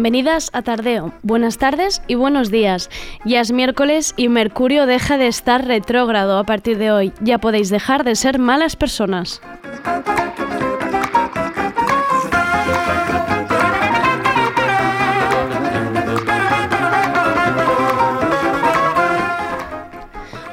Bienvenidas a Tardeo. Buenas tardes y buenos días. Ya es miércoles y Mercurio deja de estar retrógrado a partir de hoy. Ya podéis dejar de ser malas personas.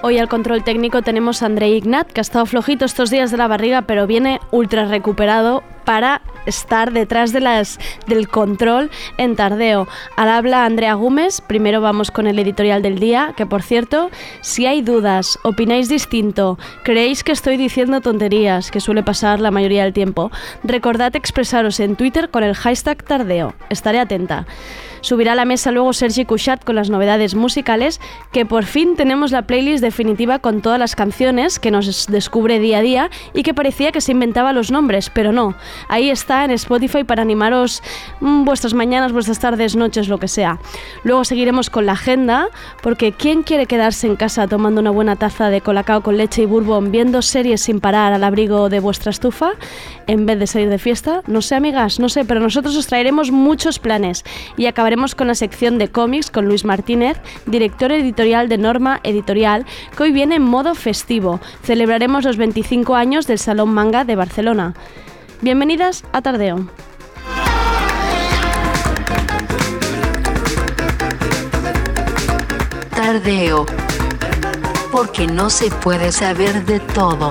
Hoy al control técnico tenemos a André Ignat, que ha estado flojito estos días de la barriga, pero viene ultra recuperado para estar detrás de las, del control en tardeo. Al habla Andrea Gómez, primero vamos con el editorial del día, que por cierto, si hay dudas, opináis distinto, creéis que estoy diciendo tonterías, que suele pasar la mayoría del tiempo, recordad expresaros en Twitter con el hashtag tardeo. Estaré atenta. Subirá a la mesa luego Sergi Couchat con las novedades musicales, que por fin tenemos la playlist definitiva con todas las canciones que nos descubre día a día y que parecía que se inventaba los nombres, pero no. Ahí está en Spotify para animaros mm, vuestras mañanas, vuestras tardes, noches, lo que sea. Luego seguiremos con la agenda, porque ¿quién quiere quedarse en casa tomando una buena taza de colacao con leche y bourbon, viendo series sin parar al abrigo de vuestra estufa, en vez de salir de fiesta? No sé, amigas, no sé, pero nosotros os traeremos muchos planes y acabaremos con la sección de cómics con Luis Martínez, director editorial de Norma Editorial, que hoy viene en modo festivo. Celebraremos los 25 años del Salón Manga de Barcelona. Bienvenidas a Tardeo. Tardeo. Porque no se puede saber de todo.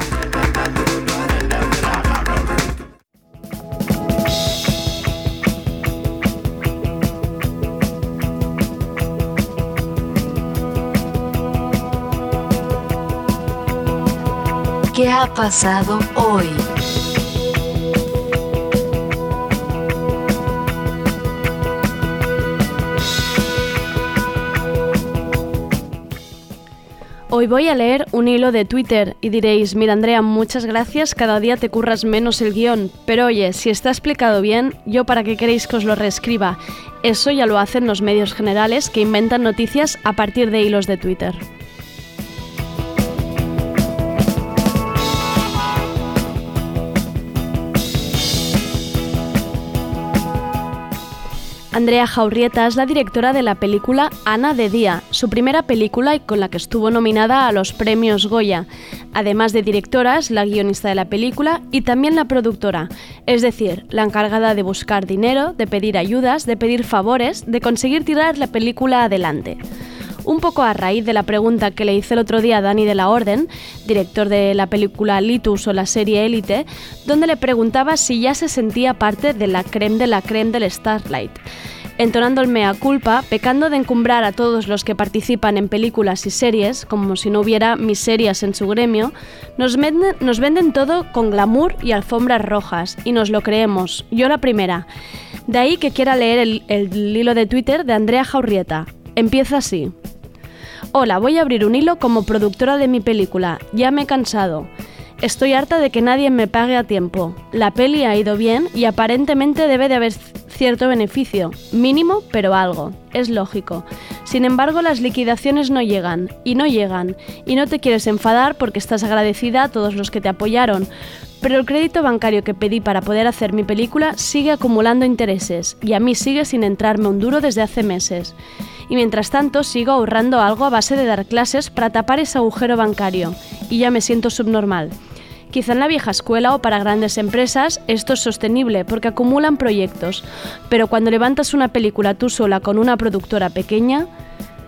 ¿Qué ha pasado hoy? Hoy voy a leer un hilo de Twitter y diréis, mira Andrea, muchas gracias, cada día te curras menos el guion, pero oye, si está explicado bien, yo para qué queréis que os lo reescriba. Eso ya lo hacen los medios generales que inventan noticias a partir de hilos de Twitter. Andrea Jaurrieta es la directora de la película Ana de Día, su primera película y con la que estuvo nominada a los premios Goya. Además de directora, es la guionista de la película y también la productora, es decir, la encargada de buscar dinero, de pedir ayudas, de pedir favores, de conseguir tirar la película adelante un poco a raíz de la pregunta que le hice el otro día a Dani de la Orden, director de la película Litus o la serie Élite, donde le preguntaba si ya se sentía parte de la creme de la creme del Starlight. Entonando el mea culpa, pecando de encumbrar a todos los que participan en películas y series, como si no hubiera miserias en su gremio, nos venden, todo con glamour y alfombras rojas, y nos lo creemos, yo la primera. De ahí que quiera leer el hilo de Twitter de Andrea Jaurrieta. Empieza así. Hola, voy a abrir un hilo como productora de mi película. Ya me he cansado. Estoy harta de que nadie me pague a tiempo. La peli ha ido bien y aparentemente debe de haber cierto beneficio, mínimo, pero algo. Es lógico. Sin embargo, las liquidaciones no llegan, y no llegan, y no te quieres enfadar porque estás agradecida a todos los que te apoyaron, pero el crédito bancario que pedí para poder hacer mi película sigue acumulando intereses, y a mí sigue sin entrarme un duro desde hace meses y mientras tanto sigo ahorrando algo a base de dar clases para tapar ese agujero bancario, y ya me siento subnormal. Quizá en la vieja escuela o para grandes empresas esto es sostenible porque acumulan proyectos, pero cuando levantas una película tú sola con una productora pequeña,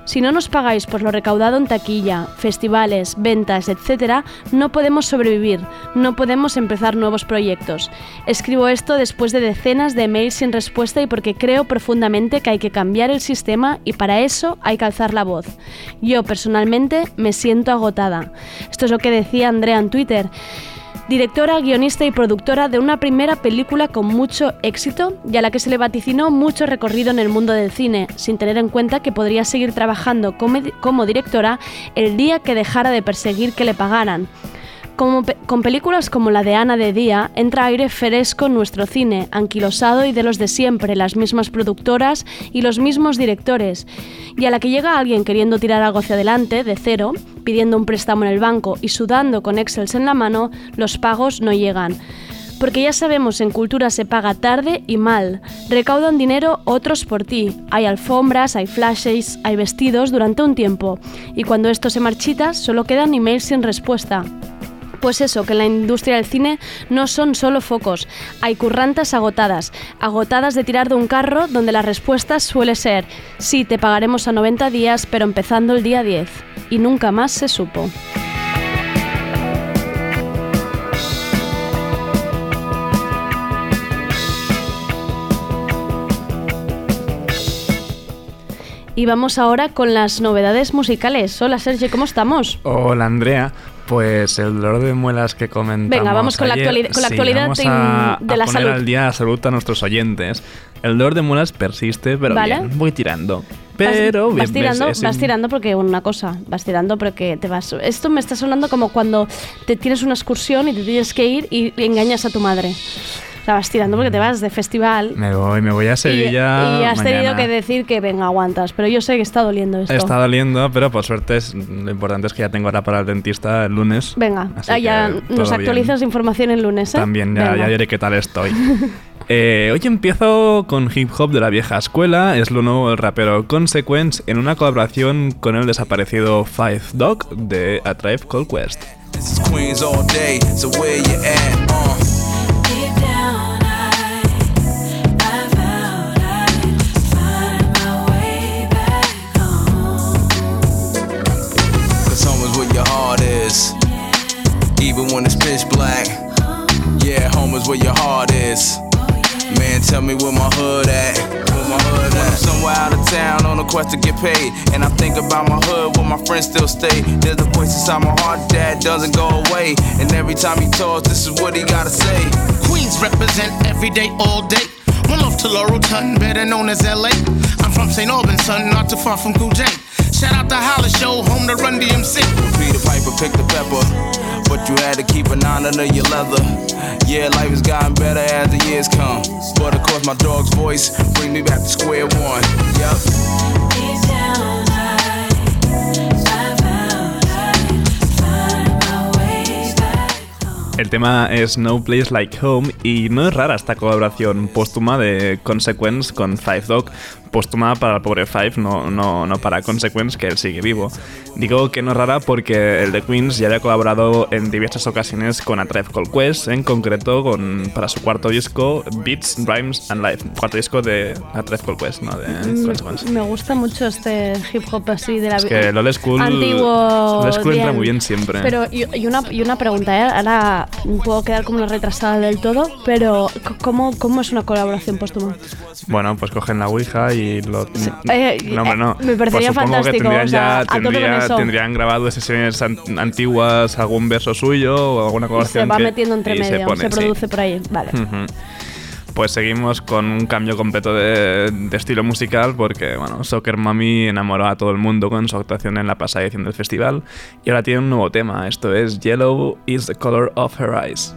Si no nos pagáis por lo recaudado en taquilla, festivales, ventas, etc., no podemos sobrevivir, no podemos empezar nuevos proyectos. Escribo esto después de decenas de mails sin respuesta y porque creo profundamente que hay que cambiar el sistema y para eso hay que alzar la voz. Yo personalmente me siento agotada. Esto es lo que decía Andrea en Twitter directora, guionista y productora de una primera película con mucho éxito y a la que se le vaticinó mucho recorrido en el mundo del cine, sin tener en cuenta que podría seguir trabajando como, directora el día que dejara de perseguir que le pagaran con películas como la de Ana de Día, entra aire fresco en nuestro cine, anquilosado y de los de siempre, las mismas productoras y los mismos directores. Y a la que llega alguien queriendo tirar algo hacia adelante, de cero, pidiendo un préstamo en el banco y sudando con Excels en la mano, los pagos no llegan. Porque ya sabemos, en cultura se paga tarde y mal. Recaudan dinero otros por ti. Hay alfombras, hay flashes, hay vestidos durante un tiempo. Y cuando esto se marchita, solo quedan emails sin respuesta. Pues eso, que en la industria del cine no son solo focos, hay currantas agotadas, agotadas de tirar de un carro donde la respuesta suele ser, sí, te pagaremos a 90 días, pero empezando el día 10. Y nunca más se supo. Y vamos ahora con las novedades musicales. Hola Sergio, ¿cómo estamos? Hola Andrea. Pues el dolor de muelas que comentamos Venga, vamos con, la, actualidad, con la actualidad vamos de, a, de la poner salud. al día salud a nuestros oyentes. El dolor de muelas persiste, pero Vale. bien, voy tirando. Pero vas, bien, vas tirando, vas un- tirando porque una cosa, vas tirando porque te vas. Esto me está sonando como cuando te tienes una excursión y te tienes que ir y engañas a tu madre. Vas tirando porque te vas de festival. Me voy, me voy a y, Sevilla. y has tenido que decir que venga, aguantas. Pero yo sé que está doliendo esto. Está doliendo, pero por suerte es- lo importante es que ya tengo hora para el dentista el lunes. Venga, ah, ya nos actualizas información el lunes, ¿eh? También, ya, Venga. ya diré qué tal estoy. Eh, hoy empiezo con hip hop de la vieja escuela, es lo nuevo del rapero Consequence en una colaboración con el desaparecido Five Dog de A Tribe Called Quest. Even when it's pitch black. Yeah, home is where your heart is. Man, tell me where my hood at. Where my hood at? When I'm somewhere out of town on a quest to get paid. And I think about my hood where my friends still stay. There's a voice inside my heart that doesn't go away. And every time he talks, this is what he gotta say. Queens represent every day, all day. One love to Laurel Tun, better known as LA. I'm from St. Albans, son, not too far from Cool. Shout out to Hollis Show, home to Run DMC. Peter Piper picked the pepper, but you had to keep an eye under your leather. Yeah, life has gotten better as the years come, but of course my dog's voice brings me back to square one. Yep. El tema es No Place Like Home y no es rara esta colaboración póstuma de Consequence con Five Dog. Póstuma para el pobre Five, no, no, no para Consequence, que él sigue vivo. Digo que no es rara porque el de Queens ya había colaborado en diversas ocasiones con A Tribe Called Quest, en concreto con, para su cuarto disco Beats, Rhymes and Life. Cuarto disco de A Tribe Called Quest, no de Consequence. Me gusta mucho este hip hop así de la Es que school, antiguo. school entra muy bien siempre. Pero y, una, y una pregunta, ¿eh? ahora puedo quedar como una retrasada del todo, pero ¿cómo, cómo es una colaboración póstuma? Bueno, pues cogen la Ouija y lo. Eh, no, hombre, no. eh, me parecería Pues fantástico, Que tendrían, o sea, tendría- tendrían grabado sesiones an- antiguas, algún verso suyo o alguna Se colaboración. va que- metiendo entre y medio, se, pone, sí. produce por ahí. Vale. Ujú. Pues seguimos con un cambio completo de, de estilo musical porque, bueno, Soccer Mommy enamoró a todo el mundo con su actuación en la pasada edición del festival y ahora tiene un nuevo tema. Esto es Yellow is the color of her eyes.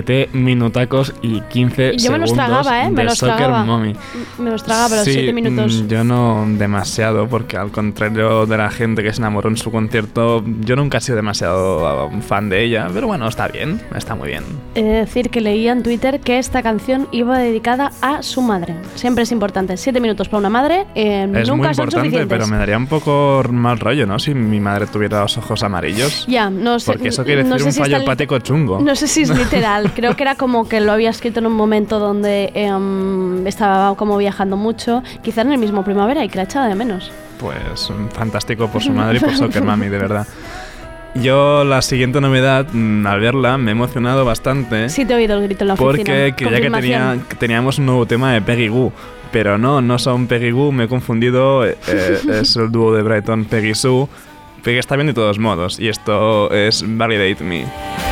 7 minutacos y 15 Yo me los segundos tragaba, ¿eh? Me los tragaba. Mommy. Me los tragaba los Sí, 7 minutos. mm, Yo no demasiado, porque al contrario de la gente que se enamoró en su concierto, yo nunca he sido demasiado uh, fan de ella, pero bueno, está bien, está muy bien. He de decir que leía en Twitter que esta canción iba dedicada a su madre. Siempre es importante. 7 minutos para una madre eh, Es nunca muy son importante, suficientes. pero me daría un poco mal rollo, ¿no? Si mi madre tuviera los ojos amarillos. Ya, no sé. Porque eso quiere no decir sé un si fallo li- hepático chungo. No sé si es literal. Creo que era como que lo había escrito en un momento donde em, estaba como viajando mucho. Quizá en el mismo primavera y que la echaba de menos. Pues mm, fantástico por su madre y por Soccer Mami, de verdad. Yo la siguiente novedad, mm, al verla, me he emocionado bastante. Sí te he oído el grito en la oficina. Porque que, tenía, Confirmación. que teníamos un nuevo tema de Peggy Goo. Pero no, no son Peggy Goo, me he confundido. eh, eh, es el dúo de Brighton Peggy Sue. Peggy está bien de todos modos. Y esto es Validate Me.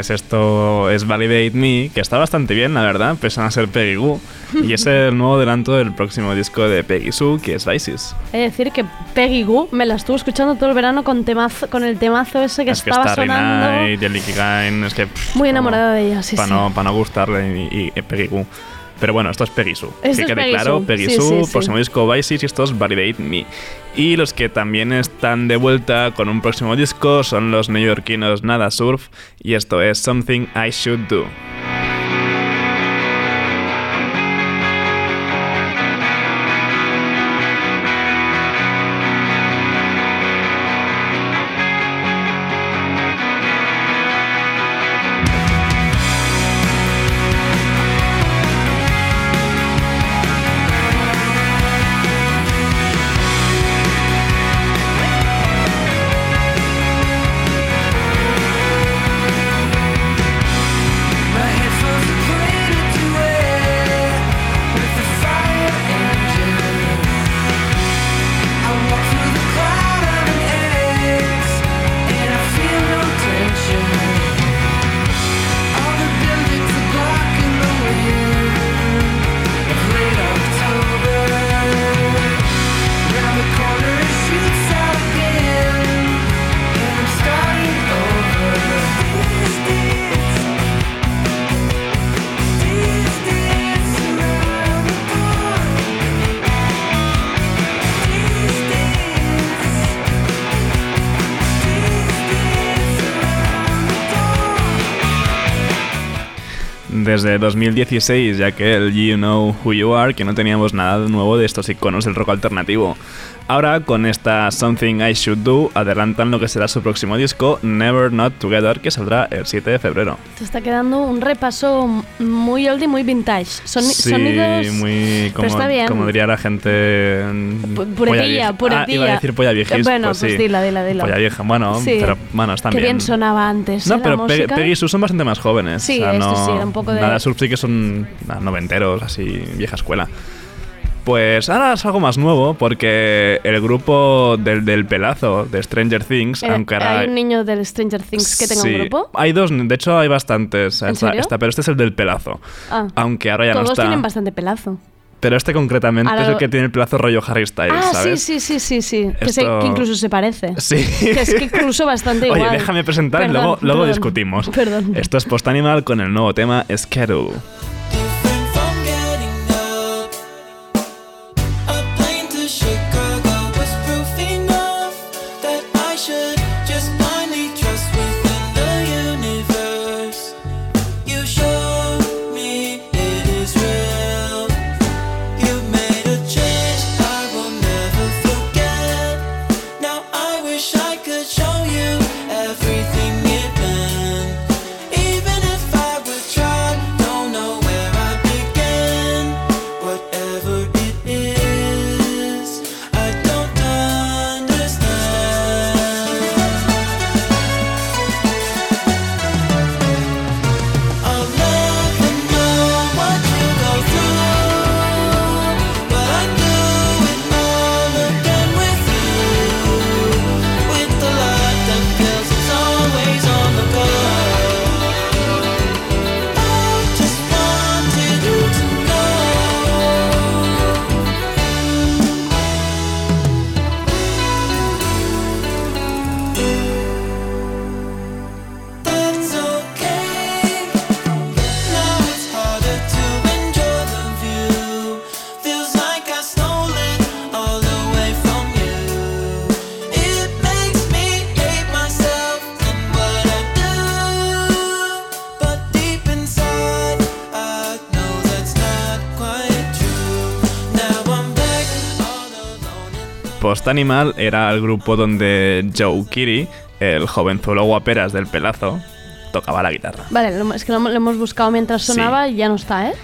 Pues esto es Validate Me, que está bastante bien, la verdad, pese a ser Peggy Goo. Y es el nuevo adelanto del próximo disco de Peggy Sue, que es Vices. De decir que Peggy Goo me la estuvo escuchando todo el verano con, temazo, con el temazo ese que es que estaba Starry sonando. Night y el Ikigai, es que... pff, Muy enamorada de ella, sí, Para sí. no, pa no gustarle y, y Peggy Goo. Pero bueno, esto es Peggy Sue. Que quede Peggy claro. Peggy Sí, Sue, sí. próximo disco Vices y esto es Validate Me. Y los que también están de vuelta con un próximo disco son los neoyorquinos Nada Surf y esto es Something I Should Do. Desde 2016, ya que el You Know Who You Are, que no teníamos nada nuevo de estos iconos del rock alternativo. Ahora, con esta Something I Should Do, adelantan lo que será su próximo disco, Never Not Together, que saldrá el 7 de febrero. Te está quedando un repaso muy oldie, muy vintage. Son, sí, sonidos. muy como, pero está bien. como diría la gente. mm, puretilla, puretilla. Ah, iba a decir polla viejis, Bueno, pues, pues sí. dila, dila, dila. Polla vieja, bueno, Sí. pero bueno, Qué bien. bien sonaba antes. No, ¿eh, pero Pe-? Peggy Sue son bastante más jóvenes. Sí, o sea, esto no, sí, era un poco de- Nada Surf sí que son ah, noventeros, así, vieja escuela. Pues ahora es algo más nuevo porque el grupo del, del pelazo de Stranger Things, Eh, aunque ahora... ¿Hay un niño del Stranger Things que tenga Sí, un grupo? Hay dos, de hecho hay bastantes. ¿En serio? pero este es el del pelazo. Ah. Aunque ahora ya Todos no está. tienen bastante pelazo. Pero este concretamente Ahora- es el que tiene el pelazo rollo Harry Styles, Ah, sí, sí, sí, sí, sí. Que, se- Esto- que incluso se parece. Sí. Que es que incluso bastante Oye, igual. déjame presentar y luego, luego perdón. discutimos. Perdón. Esto es Post Animal con el nuevo tema Schedule. Animal era el grupo donde Joe Kiri, el jovenzuelo guaperas del pelazo, tocaba la guitarra. Vale, es que lo, lo hemos buscado mientras Sí. sonaba y ya no está, ¿eh?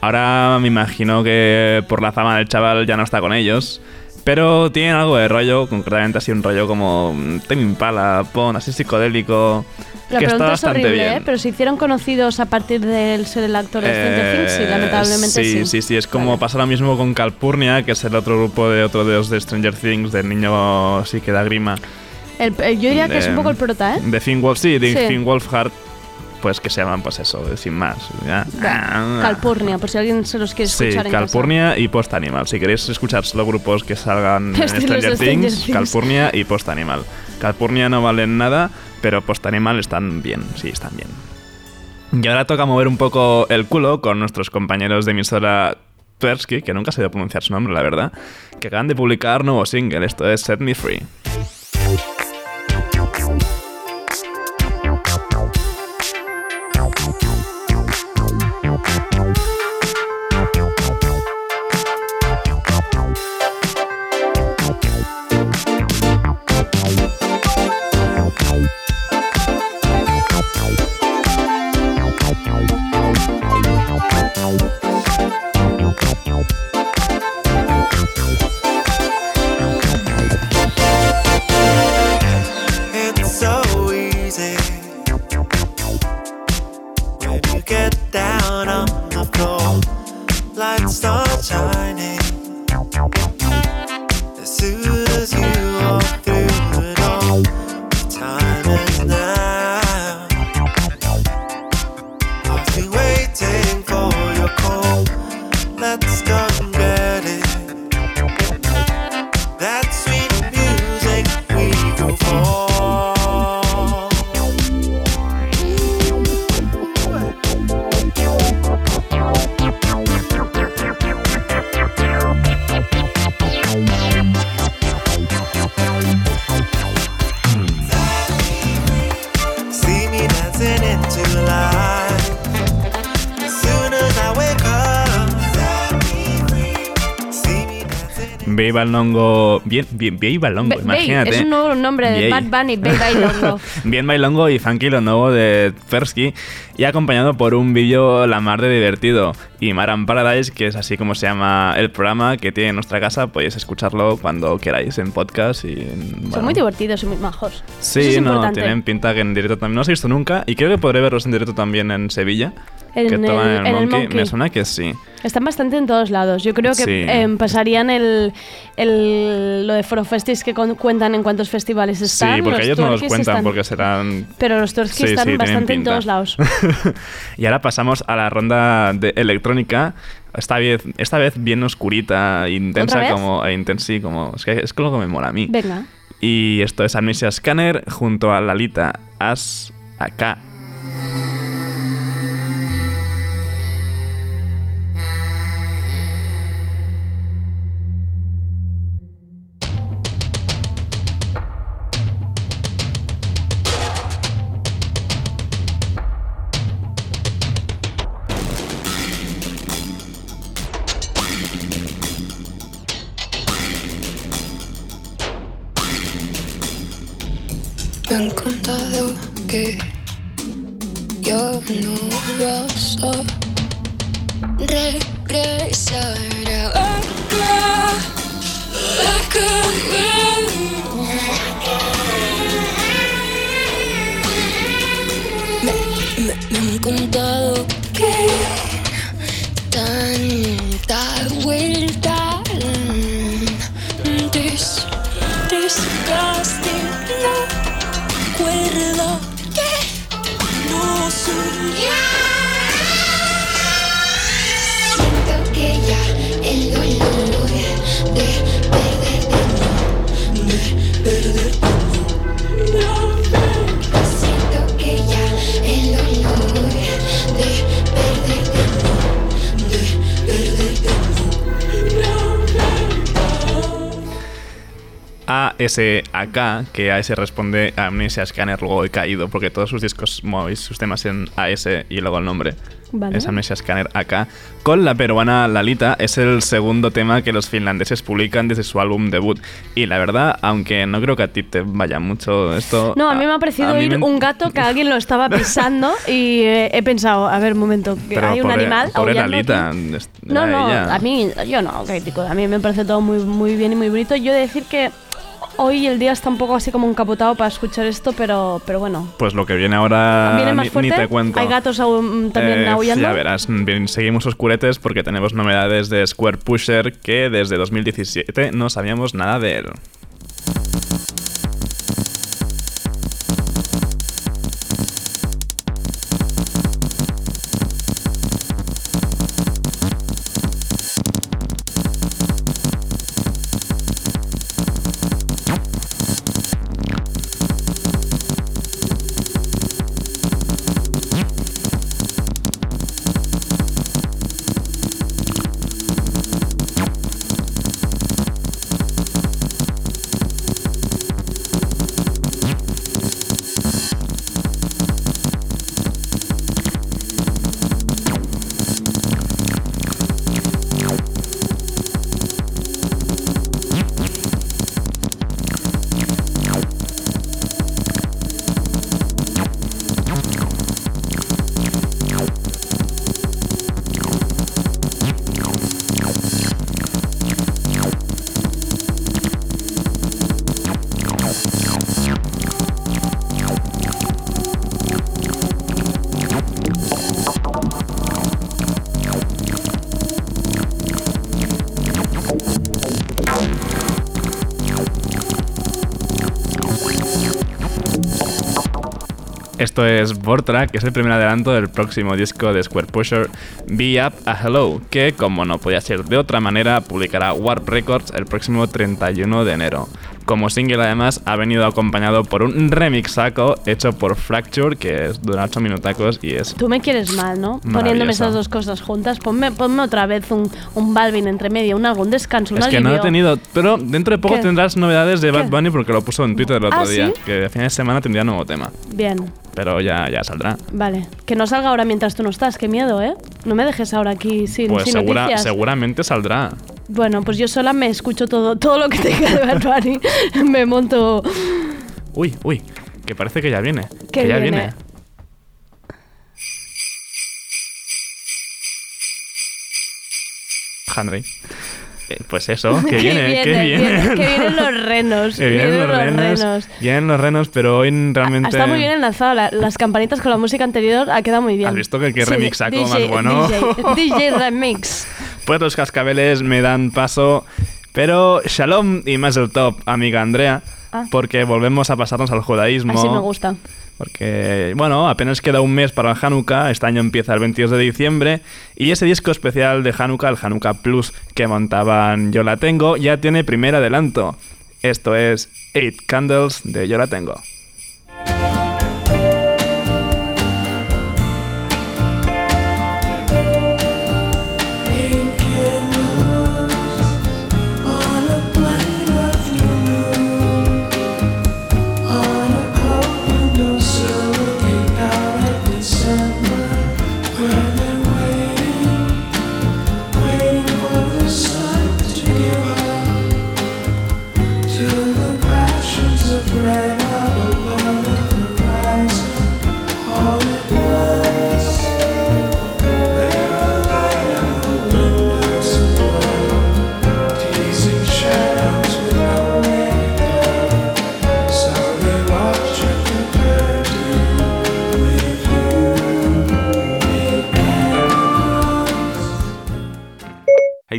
Ahora me imagino que por la fama del chaval ya no está con ellos. Pero tienen algo de rollo, concretamente así un rollo como mm, Tame Impala, Pon, así psicodélico, La que está pregunta es bastante horrible, bien. ¿eh? Pero se hicieron conocidos a partir de ser el actor de Stranger Things, sí, Eh, lamentablemente sí. sí. Sí, sí, es como Vale. pasa lo mismo con Calpurnia, que es el otro grupo de otro de los de Stranger Things, del niño así que da grima. El- yo diría que es un poco el prota, ¿eh? De Finn Wolf, sí, de Sí. Finn Wolfhard, pues que se llaman pues eso, sin más. ya. Ah, Calpurnia, por si alguien se los quiere Sí, escuchar casa. Calpurnia y Post Animal. Si queréis escuchar solo grupos que salgan en de Stranger Things. Calpurnia y Post Animal. Calpurnia no valen nada, pero Post Animal están bien, sí, están bien. Y ahora toca mover un poco el culo con nuestros compañeros de emisora Tversky, que nunca se dio pronunciar su nombre, la verdad, que acaban de publicar nuevo single, esto es Set Me Free. Bailongo. Bien, bien, Babe Bailongo, imagínate. Es un nuevo nombre de. Bad Bunny, Bey Bailongo. Bien Bailongo y Funky lo nuevo de Tversky y acompañado por un vídeo la mar de divertido y Maran Paradise que es así como se llama el programa que tiene en nuestra casa podéis escucharlo cuando queráis en podcast y en, Son bueno. muy divertidos y muy majos. Sí, es no, importante. tienen pinta que en directo también no los he visto nunca y creo que podré verlos en directo también en Sevilla En que el, tocan en el, en el Monkey, me suena que sí. Están bastante en todos lados. Yo creo que Sí. em, pasarían el, el- lo de Forofestis que con- cuentan en cuántos festivales están. sí, porque los ellos no los cuentan están- porque serán Pero los Twerkies Sí, están sí, bastante en todos lados. y ahora pasamos a la ronda de electrónica. Esta vez, esta vez bien oscurita, intensa como, e intensi, como es que es lo que me mola a mí. Venga. Y esto es Amnesia Scanner junto a Lalita As acá. ASAK, que AS responde a Amnesia Scanner, luego he caído, porque todos sus discos movéis sus temas en AS y luego el nombre. Vale. Es Amnesia Scanner AK. Con la peruana Lalita es el segundo tema que los finlandeses publican desde su álbum debut. Y la verdad, aunque no creo que a ti te vaya mucho esto. No, a mí me ha parecido a oír me- un gato que alguien lo estaba pisando y eh, he pensado, a ver, un momento, que Pero hay un pobre- animal pobre Lalita, No, no, ella. a mí, yo no, crítico, a mí me parece todo muy, muy bien y muy bonito. Yo he de decir que hoy el día está un poco así como encapotado para escuchar esto, pero, pero bueno. Pues lo que viene ahora. ¿Viene más ni- te cuento. ¿Hay gatos aún también Eh, aullando? Ya verás, bien, seguimos oscuretes porque tenemos novedades de Square Pusher que desde 2017 no sabíamos nada de él. Es Vortra, que es el primer adelanto del próximo disco de Square Pusher, Be Up a Hello, que, como no podía ser de otra manera, publicará Warp Records el próximo 31 de enero. Como single, además, ha venido acompañado por un remixaco hecho por Fracture, que es dura 8 minutacos y es Tú me quieres mal, ¿no? Poniéndome esas dos cosas juntas. Ponme, ponme otra vez un, un Balvin entre medio, un algo, un descanso, un Es que no he alivio. tenido. Pero dentro de poco ¿Qué? tendrás novedades de Bad ¿Qué? Bunny porque lo puso en Twitter el otro ¿Ah, día. sí? Que a fin de semana tendría nuevo tema. Bien, Pero ya, ya saldrá. vale. Que no salga ahora mientras tú no estás, qué miedo, ¿eh? No me dejes ahora aquí sin, Pues sin segura- noticias. seguramente saldrá. Bueno, pues yo sola me escucho todo, todo lo que tenga de Bad Bunny. me monto. Uy, uy, que parece que ya viene. ¿Qué que ya viene? viene. Henry. Eh, Pues eso, que viene, que viene, viene. que vienen los renos. Que vienen los renos, renos. Vienen los renos, pero hoy realmente... Está muy bien enlazado. la- las campanitas con la música anterior ha quedado muy bien. ¿Has visto que qué Sí, remixaco DJ, más bueno? DJ, DJ Remix. Pues los cascabeles me dan paso. Pero shalom y más el top, amiga Andrea. Ah. Porque volvemos a pasarnos al judaísmo. Así me gusta. Porque, bueno, apenas queda un mes para el Hanukkah. Este año empieza el 22 de diciembre. Y ese disco especial de Hanukkah, el Hanukkah Plus que montaban Yo la Tengo, ya tiene primer adelanto. Esto es Eight Candles de Yo la Tengo.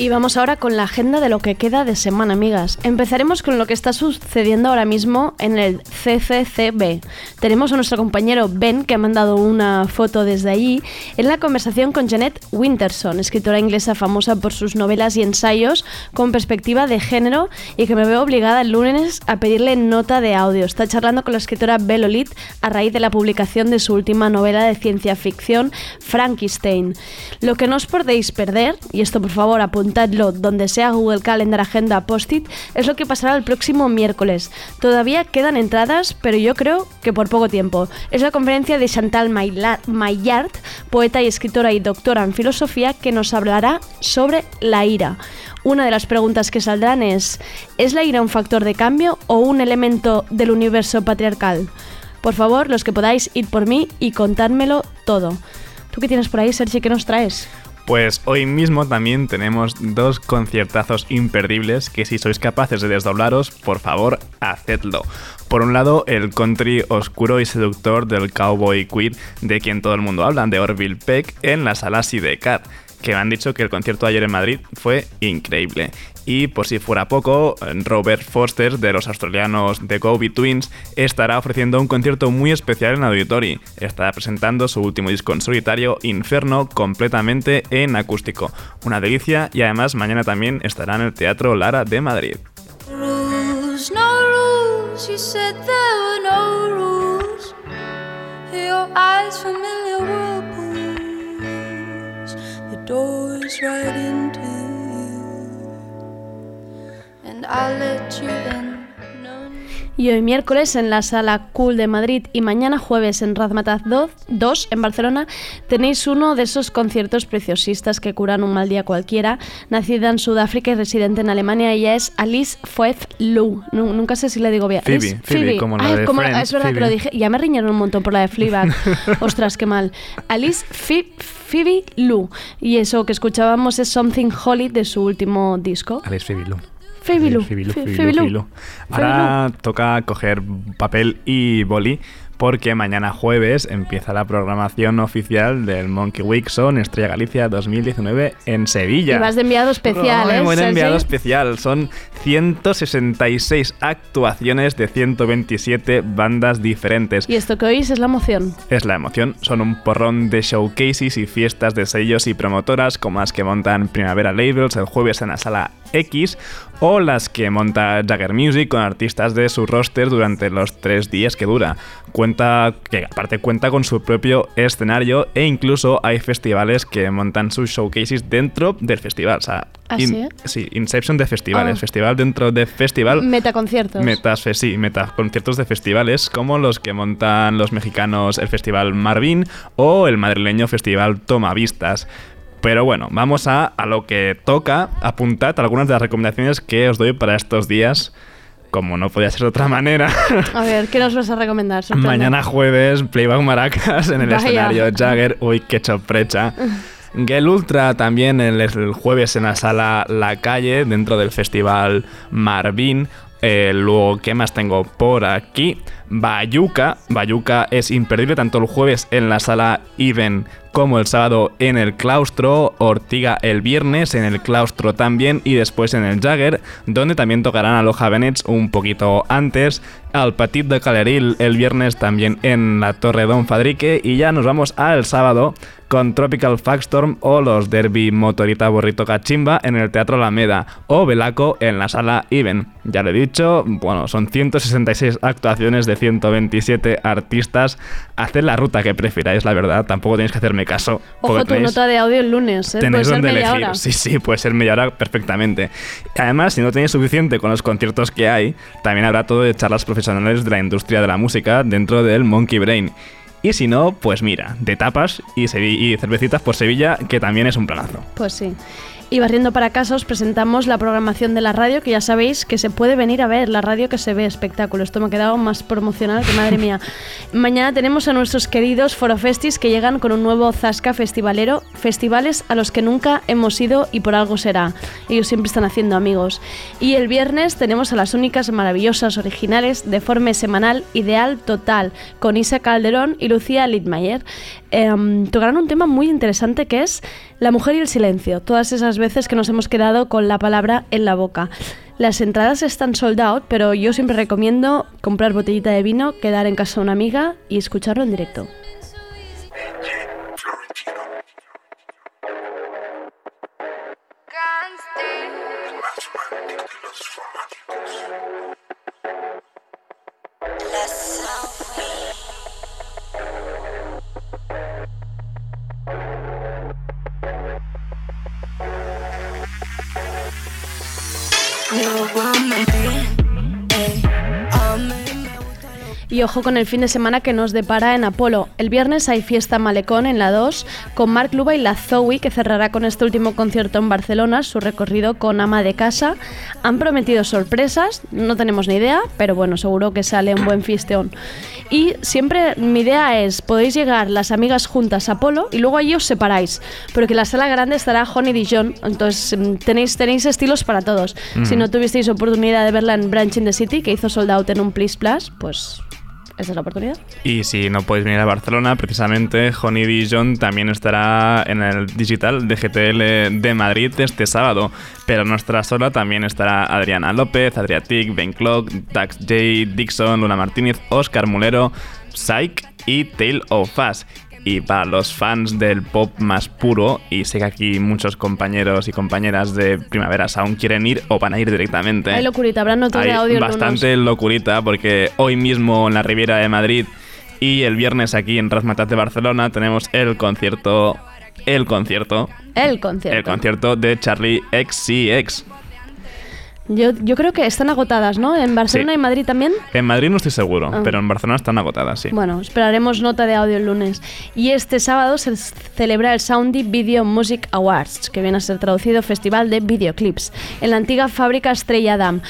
Y vamos ahora con la agenda de lo que queda de semana, amigas. Empezaremos con lo que está sucediendo ahora mismo en el CCCB. Tenemos a nuestro compañero Ben, que ha mandado una foto desde allí, en la conversación con Janet Winterson, escritora inglesa famosa por sus novelas y ensayos con perspectiva de género y que me veo obligada el lunes a pedirle nota de audio. Está charlando con la escritora Belle Olit a raíz de la publicación de su última novela de ciencia ficción, Frankenstein. Lo que no os podéis perder, y esto por favor apuntadlo donde sea Google Calendar, Agenda, Post-it, es lo que pasará el próximo miércoles. Todavía quedan entradas, pero yo creo que por poco tiempo. Es la conferencia de Chantal Maillard, poeta y escritora y doctora en filosofía, que nos hablará sobre la ira. Una de las preguntas que saldrán es, ¿es la ira un factor de cambio o un elemento del universo patriarcal? Por favor, los que podáis, ir por mí y contádmelo todo. ¿Tú qué tienes por ahí, Sergi? ¿Qué nos traes? Pues hoy mismo también tenemos dos conciertazos imperdibles que si sois capaces de desdoblaros, por favor, hacedlo. Por un lado, el country oscuro y seductor del cowboy queer de quien todo el mundo habla, de Orville Peck, en la sala Sidecar, que me han dicho que el concierto ayer en Madrid fue increíble. Y por si fuera poco, Robert Foster de los australianos The Gobi Twins estará ofreciendo un concierto muy especial en Auditori. Estará presentando su último disco en solitario, Inferno, completamente en acústico. Una delicia y además mañana también estará en el Teatro Lara de Madrid. Door's right into you, and I'll let you in. Y hoy miércoles en la sala Cool de Madrid y mañana jueves en Razmataz 2 en Barcelona tenéis uno de esos conciertos preciosistas que curan un mal día cualquiera. Nacida en Sudáfrica y residente en Alemania, ella es Alice Lu. Nu- nunca sé si le digo bien. Phoebe, Alice- Phoebe, como la Ah, de como- Friends, Es verdad que Phoebe. lo dije. Ya me riñeron un montón por la de Fleabag. Ostras, qué mal. Alice Phoe- Phoebe Lu. Y eso que escuchábamos es Something Holy de su último disco. Fibilu. Phoebe Lu. Fibilu, Phoebe Fibilu, Lu. Fibilu. Ahora toca coger papel y boli porque mañana jueves empieza la programación oficial del Monkey Week Son Estrella Galicia 2019 en Sevilla. Y vas de enviado especial, Ay, ¿eh, voy de Sergi? enviado especial. Son 166 actuaciones de 127 bandas diferentes. Y esto que oís es la emoción. Es la emoción, son un porrón de showcases y fiestas de sellos y promotoras como las que montan Primavera Labels el jueves en la sala X o las que monta Jagger Music con artistas de su roster durante los tres días que dura. Cuenta que aparte cuenta con su propio escenario e incluso hay festivales que montan sus showcases dentro del festival. O sea, ¿Ah, in- sí? sí, Inception de festivales, Ah. festivales festival dentro de festival. Metaconciertos. Metas, fe- sí, meta conciertos de festivales como los que montan los mexicanos el Festival Marvin o el madrileño Festival Tomavistas. Pero bueno, vamos a, a lo que toca. Apuntad algunas de las recomendaciones que os doy para estos días. Como no podía ser de otra manera. A ver, ¿qué nos vas a recomendar? Mañana jueves, Playback Maracas en el Vaya. escenario Jagger. Uy, qué sorpresa. Gel Ultra también el, jueves en la sala La Calle, dentro del festival Marvin. Eh, luego, ¿qué más tengo por aquí? Bayuca. Bayuca es imperdible tanto el jueves en la sala Even como el sábado en el claustro. Ortiga el viernes en el claustro también y después en el Jagger, donde también tocarán a Loja Benets un poquito antes. Al Petit de Caleril el viernes también en la Torre Don Fadrique. Y ya nos vamos al sábado con Tropical Fagstorm o los Derby Motorita Borrito Cachimba en el Teatro Alameda o Velaco en la sala Even. Ya lo he dicho, bueno, son 166 actuaciones de 127 artistas. Haced la ruta que prefiráis, la verdad, tampoco tenéis que hacerme caso. Ojo tu tenéis- nota de audio el lunes, ¿eh? Tenéis donde elegir. hora. Sí, sí, puede ser media hora perfectamente. Además, si no tenéis suficiente con los conciertos que hay, también habrá todo de charlas profesionales de la industria de la música dentro del Monkey Brain. Y si no, pues mira, de tapas y, y cervecitas por Sevilla, que también es un planazo. Pues sí. Y barriendo para casa os presentamos la programación de la radio, que ya sabéis que se puede venir a ver, la radio que se ve espectáculo. Esto me ha quedado más promocional que madre mía. Mañana tenemos a nuestros queridos Forofestis que llegan con un nuevo Zasca festivalero, festivales a los que nunca hemos ido y por algo será. Ellos siempre están haciendo amigos. Y el viernes tenemos a las únicas maravillosas originales de forma semanal Ideal Total, con Isa Calderón y Lucía Littmayer. Em, tocarán un tema muy interesante que es la mujer y el silencio. Todas esas veces que nos hemos quedado con la palabra en la boca. Las entradas están sold out, pero yo siempre recomiendo comprar botellita de vino, quedar en casa de una amiga y escucharlo en directo. woman. Y ojo con el fin de semana que nos depara en Apolo. El viernes hay fiesta Malecón en la 2 con Mark Luba y la Zoe que cerrará con este último concierto en Barcelona su recorrido con ama de casa. Han prometido sorpresas, no tenemos ni idea, pero bueno, seguro que sale un buen fiesteón. Y siempre mi idea es, podéis llegar las amigas juntas a Apolo y luego allí os separáis, porque en la sala grande estará Honey Dijon, entonces mm, tenéis, tenéis estilos para todos. Si Ujú. no tuvisteis oportunidad de verla en Branch in the City, que hizo sold out en un Please Plus, pues esa es la oportunidad. Y si no podéis venir a Barcelona, precisamente Honey Dijon también estará en el digital de GTL de Madrid este sábado. Pero no estará sola, también estará Adriana López, Adriatic, Ben Clock, Dax J, Dixon, Luna Martínez, Oscar Mulero, Psych y Tale of Us. Y para los fans del pop más puro, y sé que aquí muchos compañeros y compañeras de Primavera Sound quieren ir o van a ir directamente. Hay locurita, habrá notas de audio bastante locurita porque hoy mismo en la Riviera de Madrid y el viernes aquí en Rasmatas de Barcelona tenemos el concierto el concierto lunes. El concierto. el concierto de Charlie XCX. Yo, yo creo que están agotadas, ¿no? En Barcelona Sí. y Madrid también. En Madrid no estoy seguro, Ah. pero en Barcelona están agotadas, sí. Bueno, esperaremos nota de audio el lunes. Y este sábado se celebra el Soundy Video Music Awards, que viene a ser traducido Festival de Videoclips, en la antigua fábrica Estrella Damm.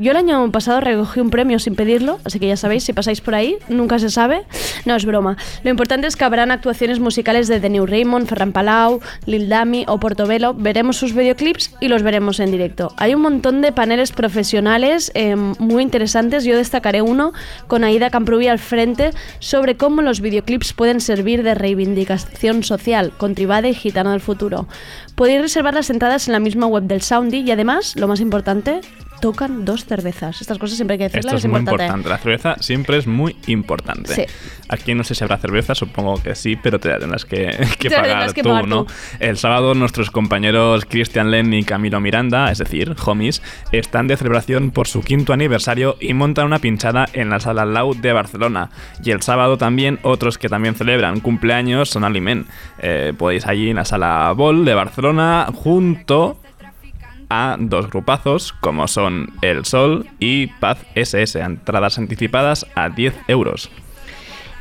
Yo el año pasado recogí un premio sin pedirlo, así que ya sabéis, si pasáis por ahí, nunca se sabe. No es broma. Lo importante es que habrán actuaciones musicales de The New Raymond, Ferran Palau, Lil Dami o Portobello. Veremos sus videoclips y los veremos en directo. Hay un montón de paneles profesionales eh, muy interesantes. Yo destacaré uno con Aida Camprubi al frente sobre cómo los videoclips pueden servir de reivindicación social con Tribade y Gitano del Futuro. Podéis reservar las entradas en la misma web del Soundy y además, lo más importante, tocan dos cervezas. Estas cosas siempre hay que decirlas, Esto es es muy importante. importante. La cerveza siempre es muy importante. Sí. Aquí no sé si habrá cerveza, supongo que sí, pero te la tendrás que, que Te pagar tendrás que tú, pagar ¿no? tú. El sábado nuestros compañeros Christian Len y Camilo Miranda, es decir, homies, están de celebración por su quinto aniversario y montan una pinchada en la Sala Lau de Barcelona. Y el sábado también otros que también celebran cumpleaños son Aliment. Eh, podéis allí en la Sala Bol de Barcelona junto a dos grupazos como son El Sol y Paz SS, entradas anticipadas a 10 euros.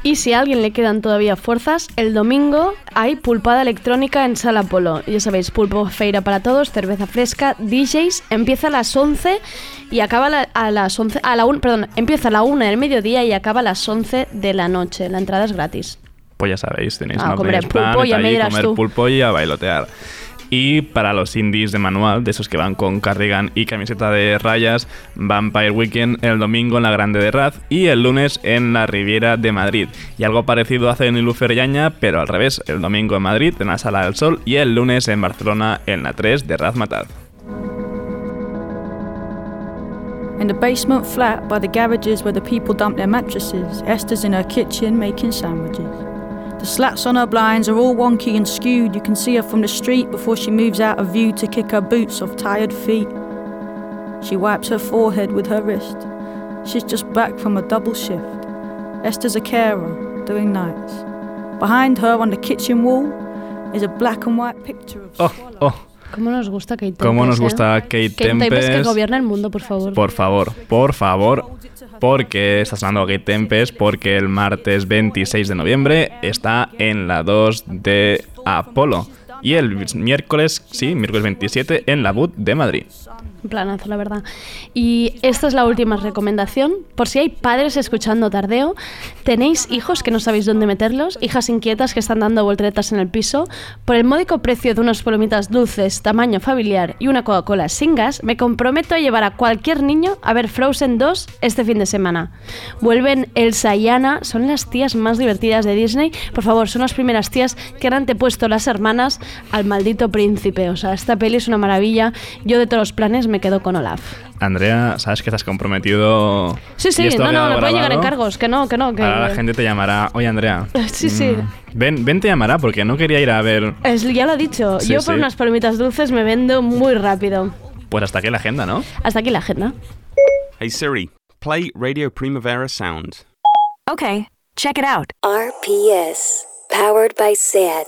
Y si a alguien le quedan todavía fuerzas, el domingo hay pulpada electrónica en Sala Polo. Ya sabéis, pulpo feira para todos, cerveza fresca, DJs. Empieza a las 11 y acaba la- a las 11... A la un, perdón, empieza a la 1 del mediodía y acaba a las 11 de la noche. La entrada es gratis. Pues ya sabéis, tenéis Ah, no comer tenéis plan, pulpo, ya allí, dirás comer tú. pulpo y a bailotear. Y para los indies de manual, de esos que van con cardigan y camiseta de rayas, Vampire Weekend el domingo en la Grande de Raz y el lunes en la Riviera de Madrid. Y algo parecido hace en Ilufer Yaña, pero al revés, el domingo en Madrid en la Sala del Sol y el lunes en Barcelona en la 3 de Razmataz. In the basement flat by the garages where the people dump their mattresses, Esther's in her kitchen making sandwiches. The slats on her blinds are all wonky and skewed. You can see her from the street before she moves out of view to kick her boots off tired feet. She wipes her forehead with her wrist. She's just back from a double shift. Esther's a carer, doing nights. Behind her on the kitchen wall is a black and white picture of Oh, oh, ¿Cómo nos gusta Kate Tempest? cómo nos eh? gusta Kate Kate Tempest que gobierna el mundo, por favor. Por favor, por favor, porque está sonando Gate Tempest, porque el martes 26 de noviembre está en la 2 de Apolo. Y el miércoles, sí, miércoles 27 en la BUT de Madrid. Planazo, la verdad. Y esta es la última recomendación. Por si hay padres escuchando tardeo, tenéis hijos que no sabéis dónde meterlos, hijas inquietas que están dando volteretas en el piso, por el módico precio de unas palomitas dulces tamaño familiar y una Coca-Cola sin gas, me comprometo a llevar a cualquier niño a ver Frozen 2 este fin de semana. Vuelven Elsa y Anna, son las tías más divertidas de Disney. Por favor, son las primeras tías que han antepuesto las hermanas al maldito príncipe. O sea, esta peli es una maravilla. Yo de todos los planes me quedo con Olaf. Andrea, sabes que estás comprometido. Sí, sí, no, no, me pueden llegar encargos, que no, que no, que... Ahora la gente te llamará. Oye, Andrea. Sí, sí. mm, Ven, ven te llamará porque no quería ir a ver. Es- ya lo he dicho, Sí, yo por sí. unas palomitas dulces me vendo muy rápido. Pues hasta aquí la agenda, ¿no? Hasta aquí la agenda. Hey Siri, play Radio Primavera Sound. Okay, check it out. RPS, powered by SAT.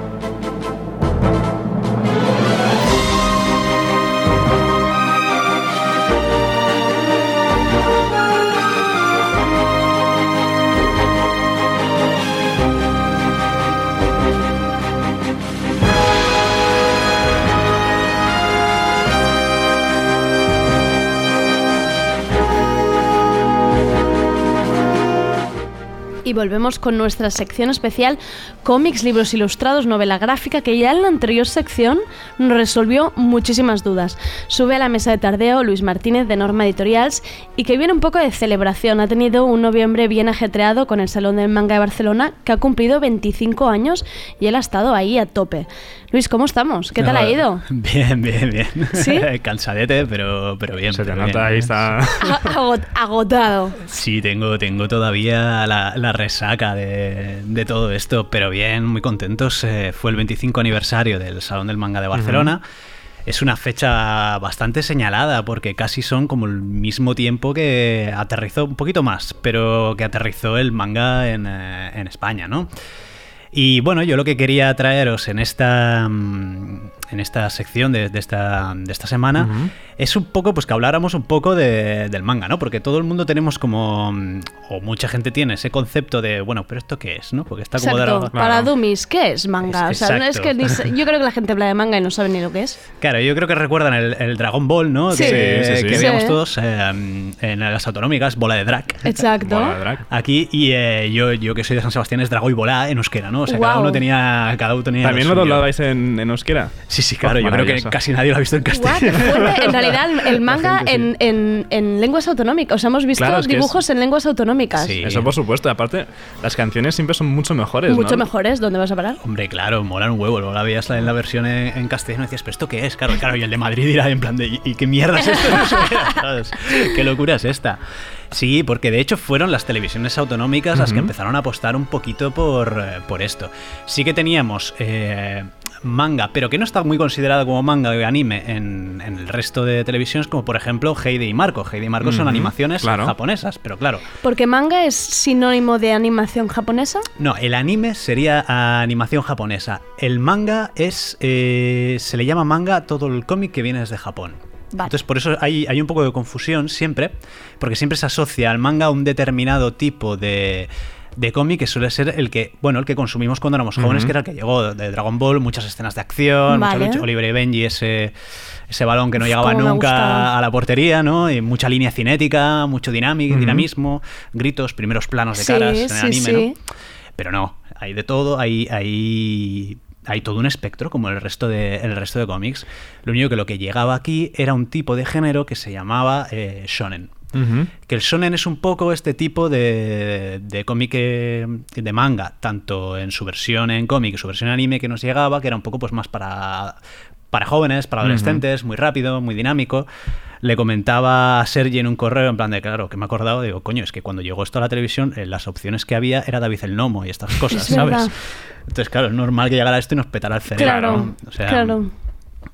Y volvemos con nuestra sección especial cómics, libros ilustrados, novela gráfica, que ya en la anterior sección nos resolvió muchísimas dudas. Sube a la mesa de tardeo Luis Martínez de Norma Editorials y que viene un poco de celebración. Ha tenido un noviembre bien ajetreado con el Salón del Manga de Barcelona, que ha cumplido 25 años y él ha estado ahí a tope. Luis, ¿cómo estamos? ¿Qué tal ha ido? Bien, bien, bien. ¿Sí? Cansadete, pero, pero bien. Se te pero nota bien, ahí, está. Agot- agotado. Sí, tengo, tengo todavía la, la resaca de, de todo esto, pero bien, muy contentos. Eh, fue el 25 aniversario del Salón del Manga de Barcelona. Es una fecha bastante señalada porque casi son como el mismo tiempo que aterrizó, un poquito más, pero que aterrizó el manga en, eh, en España, ¿no? Y bueno, yo lo que quería traeros en esta, mm, en esta sección de, de esta, de esta semana es un poco, pues que habláramos un poco de- del manga, ¿no? Porque todo el mundo tenemos como, o mucha gente tiene ese concepto de, bueno, pero ¿esto qué es, no? Porque está como... de Exacto. la- Para Dummies, ¿qué es manga? Es- o sea, no es que yo creo que la gente habla de manga y no sabe ni lo que es. Claro, yo creo que recuerdan el, el Dragon Ball, ¿no? Sí. Que, Sí, sí, sí. que veíamos Sí. todos eh, en las autonómicas, bola de drag. Exacto. Bola de drag. Aquí, y eh, yo, yo que soy de San Sebastián es Drago y bola en euskera, ¿no? O sea, cada Guau. uno tenía... Cada uno tenía También lo doblabais en, en euskera. Sí, Sí, sí, claro, Oh, yo creo que casi nadie lo ha visto en castellano. fuerte. En realidad, el, manga gente sí. en, en- en lenguas autonómicas. O sea, hemos visto Claro, es que dibujos en lenguas autonómicas. Sí. Eso por supuesto. Aparte, las canciones siempre son mucho mejores, Mucho ¿no? mejores. ¿Dónde vas a parar? Hombre, claro, mola un huevo. Luego la veías en la versión en, en castellano y decías, ¿pero esto qué es? Claro, claro, y el de Madrid irá en plan de, ¿y, y qué mierda es esto? ¿Sabes? ¿Qué locura es esta? Sí, porque de hecho fueron las televisiones autonómicas las que empezaron a apostar un poquito por, eh, por esto. Sí que teníamos eh, manga, pero que no está muy considerado como manga o anime en, en el resto de televisiones, como por ejemplo Heidi y Marco. Heidi y Marco son animaciones claro. japonesas, pero claro, Porque manga es sinónimo de animación japonesa. no, el anime sería animación japonesa. El manga es. eh, se le llama manga a todo el cómic que viene desde Japón. Vale. Entonces, por eso hay, hay un poco de confusión siempre, porque siempre se asocia al manga a un determinado tipo de, de cómic que suele ser el que, bueno, el que consumimos cuando éramos jóvenes, que era el que llegó de Dragon Ball, muchas escenas de acción, mucha lucha, Oliver y Benji, ese, ese balón que no llegaba nunca a la portería, ¿no? Y mucha línea cinética, mucho dinámico, dinamismo, gritos, primeros planos de Sí, caras en el sí, anime, sí. ¿no? Pero no, hay de todo, hay, hay, hay todo un espectro como el resto, de, el resto de cómics. Lo único que lo que llegaba aquí era un tipo de género que se llamaba eh, shonen. Que el shonen es un poco este tipo de, de cómic eh, de manga, tanto en su versión en cómic y su versión en anime que nos llegaba, que era un poco pues más para, para jóvenes, para adolescentes, muy rápido, muy dinámico. Le comentaba a Sergi en un correo, en plan de, claro, que me he acordado, digo, coño, es que cuando llegó esto a la televisión, eh, las opciones que había era David el Nomo y estas cosas, Es ¿sabes? verdad. Entonces, claro, es normal que llegara esto y nos petara el cerebro. Claro, ¿no? O sea, claro.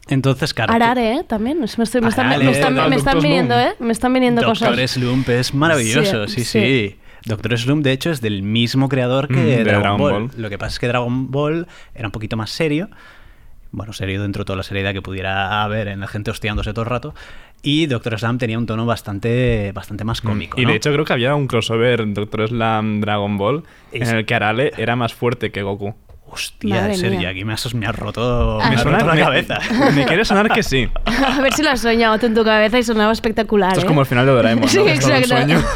Entonces, claro. Arare, ¿eh? También. Me, estoy- me están, me están- me están Doctor viniendo, Slump. ¿eh? Me están viniendo Doctor cosas. Slump es maravilloso, Sí, sí, sí. sí. Doctor Slump, de hecho, es del mismo creador que Mm, de Dragon, Dragon Ball. Ball. Lo que pasa es que Dragon Ball era un poquito más serio. Bueno, serio dentro de toda la seriedad que pudiera haber en la gente hostiándose todo el rato. Y Doctor Slump tenía un tono bastante, bastante más cómico. Mm. Y ¿no? de hecho creo que había un crossover Doctor Slam Dragon Ball Es- en el que Arale era más fuerte que Goku. Hostia, Madre Sergi, mía. aquí me has, me has roto, Ah. me has suena- roto la me- cabeza. Me quiere sonar que sí. A ver si lo has soñado tú en tu cabeza y sonaba espectacular. Esto es ¿eh? como el final de Doraemon, ¿no? Sí, Que exacto. sueño.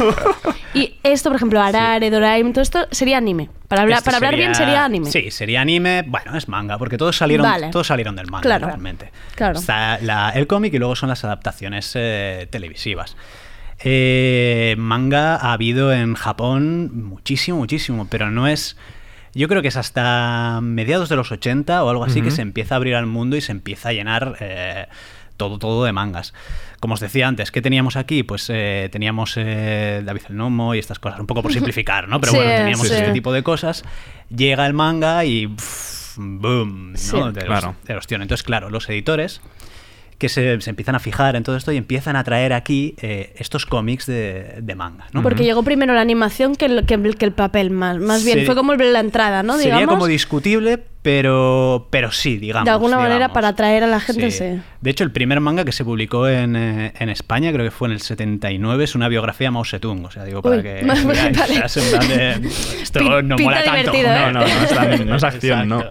Y esto, por ejemplo, Arare, Doraemon, todo esto sería anime. Para hablar, Este para hablar bien sería anime. Sí, sería anime. Bueno, es manga, porque todos salieron, Vale. todos salieron del manga Claro. realmente. Claro. Está la- el cómic y luego son las adaptaciones eh, televisivas. Eh, manga ha habido en Japón muchísimo, muchísimo, pero no es... Yo creo que es hasta mediados de los 80 o algo así que se empieza a abrir al mundo y se empieza a llenar eh, todo, todo de mangas. Como os decía antes, ¿qué teníamos aquí? Pues eh, teníamos eh, David el Nomo y estas cosas, un poco por simplificar, ¿no? Pero Sí, bueno, teníamos sí. este tipo de cosas. Llega el manga y pff, boom, ¿no? Sí. De, los, Claro. de los tíos. Entonces, claro, los editores que se, se empiezan a fijar en todo esto y empiezan a traer aquí eh, estos cómics de, de manga, ¿no? Porque llegó primero la animación que el, que el- que el papel, más, más bien. Fue como la entrada, ¿no? Sería Digamos. como discutible, pero, pero sí, digamos. de alguna manera para atraer a la gente, Sí. sí. De hecho, el primer manga que se publicó en, eh, en España, creo que fue en el 79, es una biografía de Mao Zedong. O sea, digo, para Uy, que vale. veáis, o sea, es en plan de, esto no mola tanto. ¿eh? No, no, no es, tan- no es acción, no.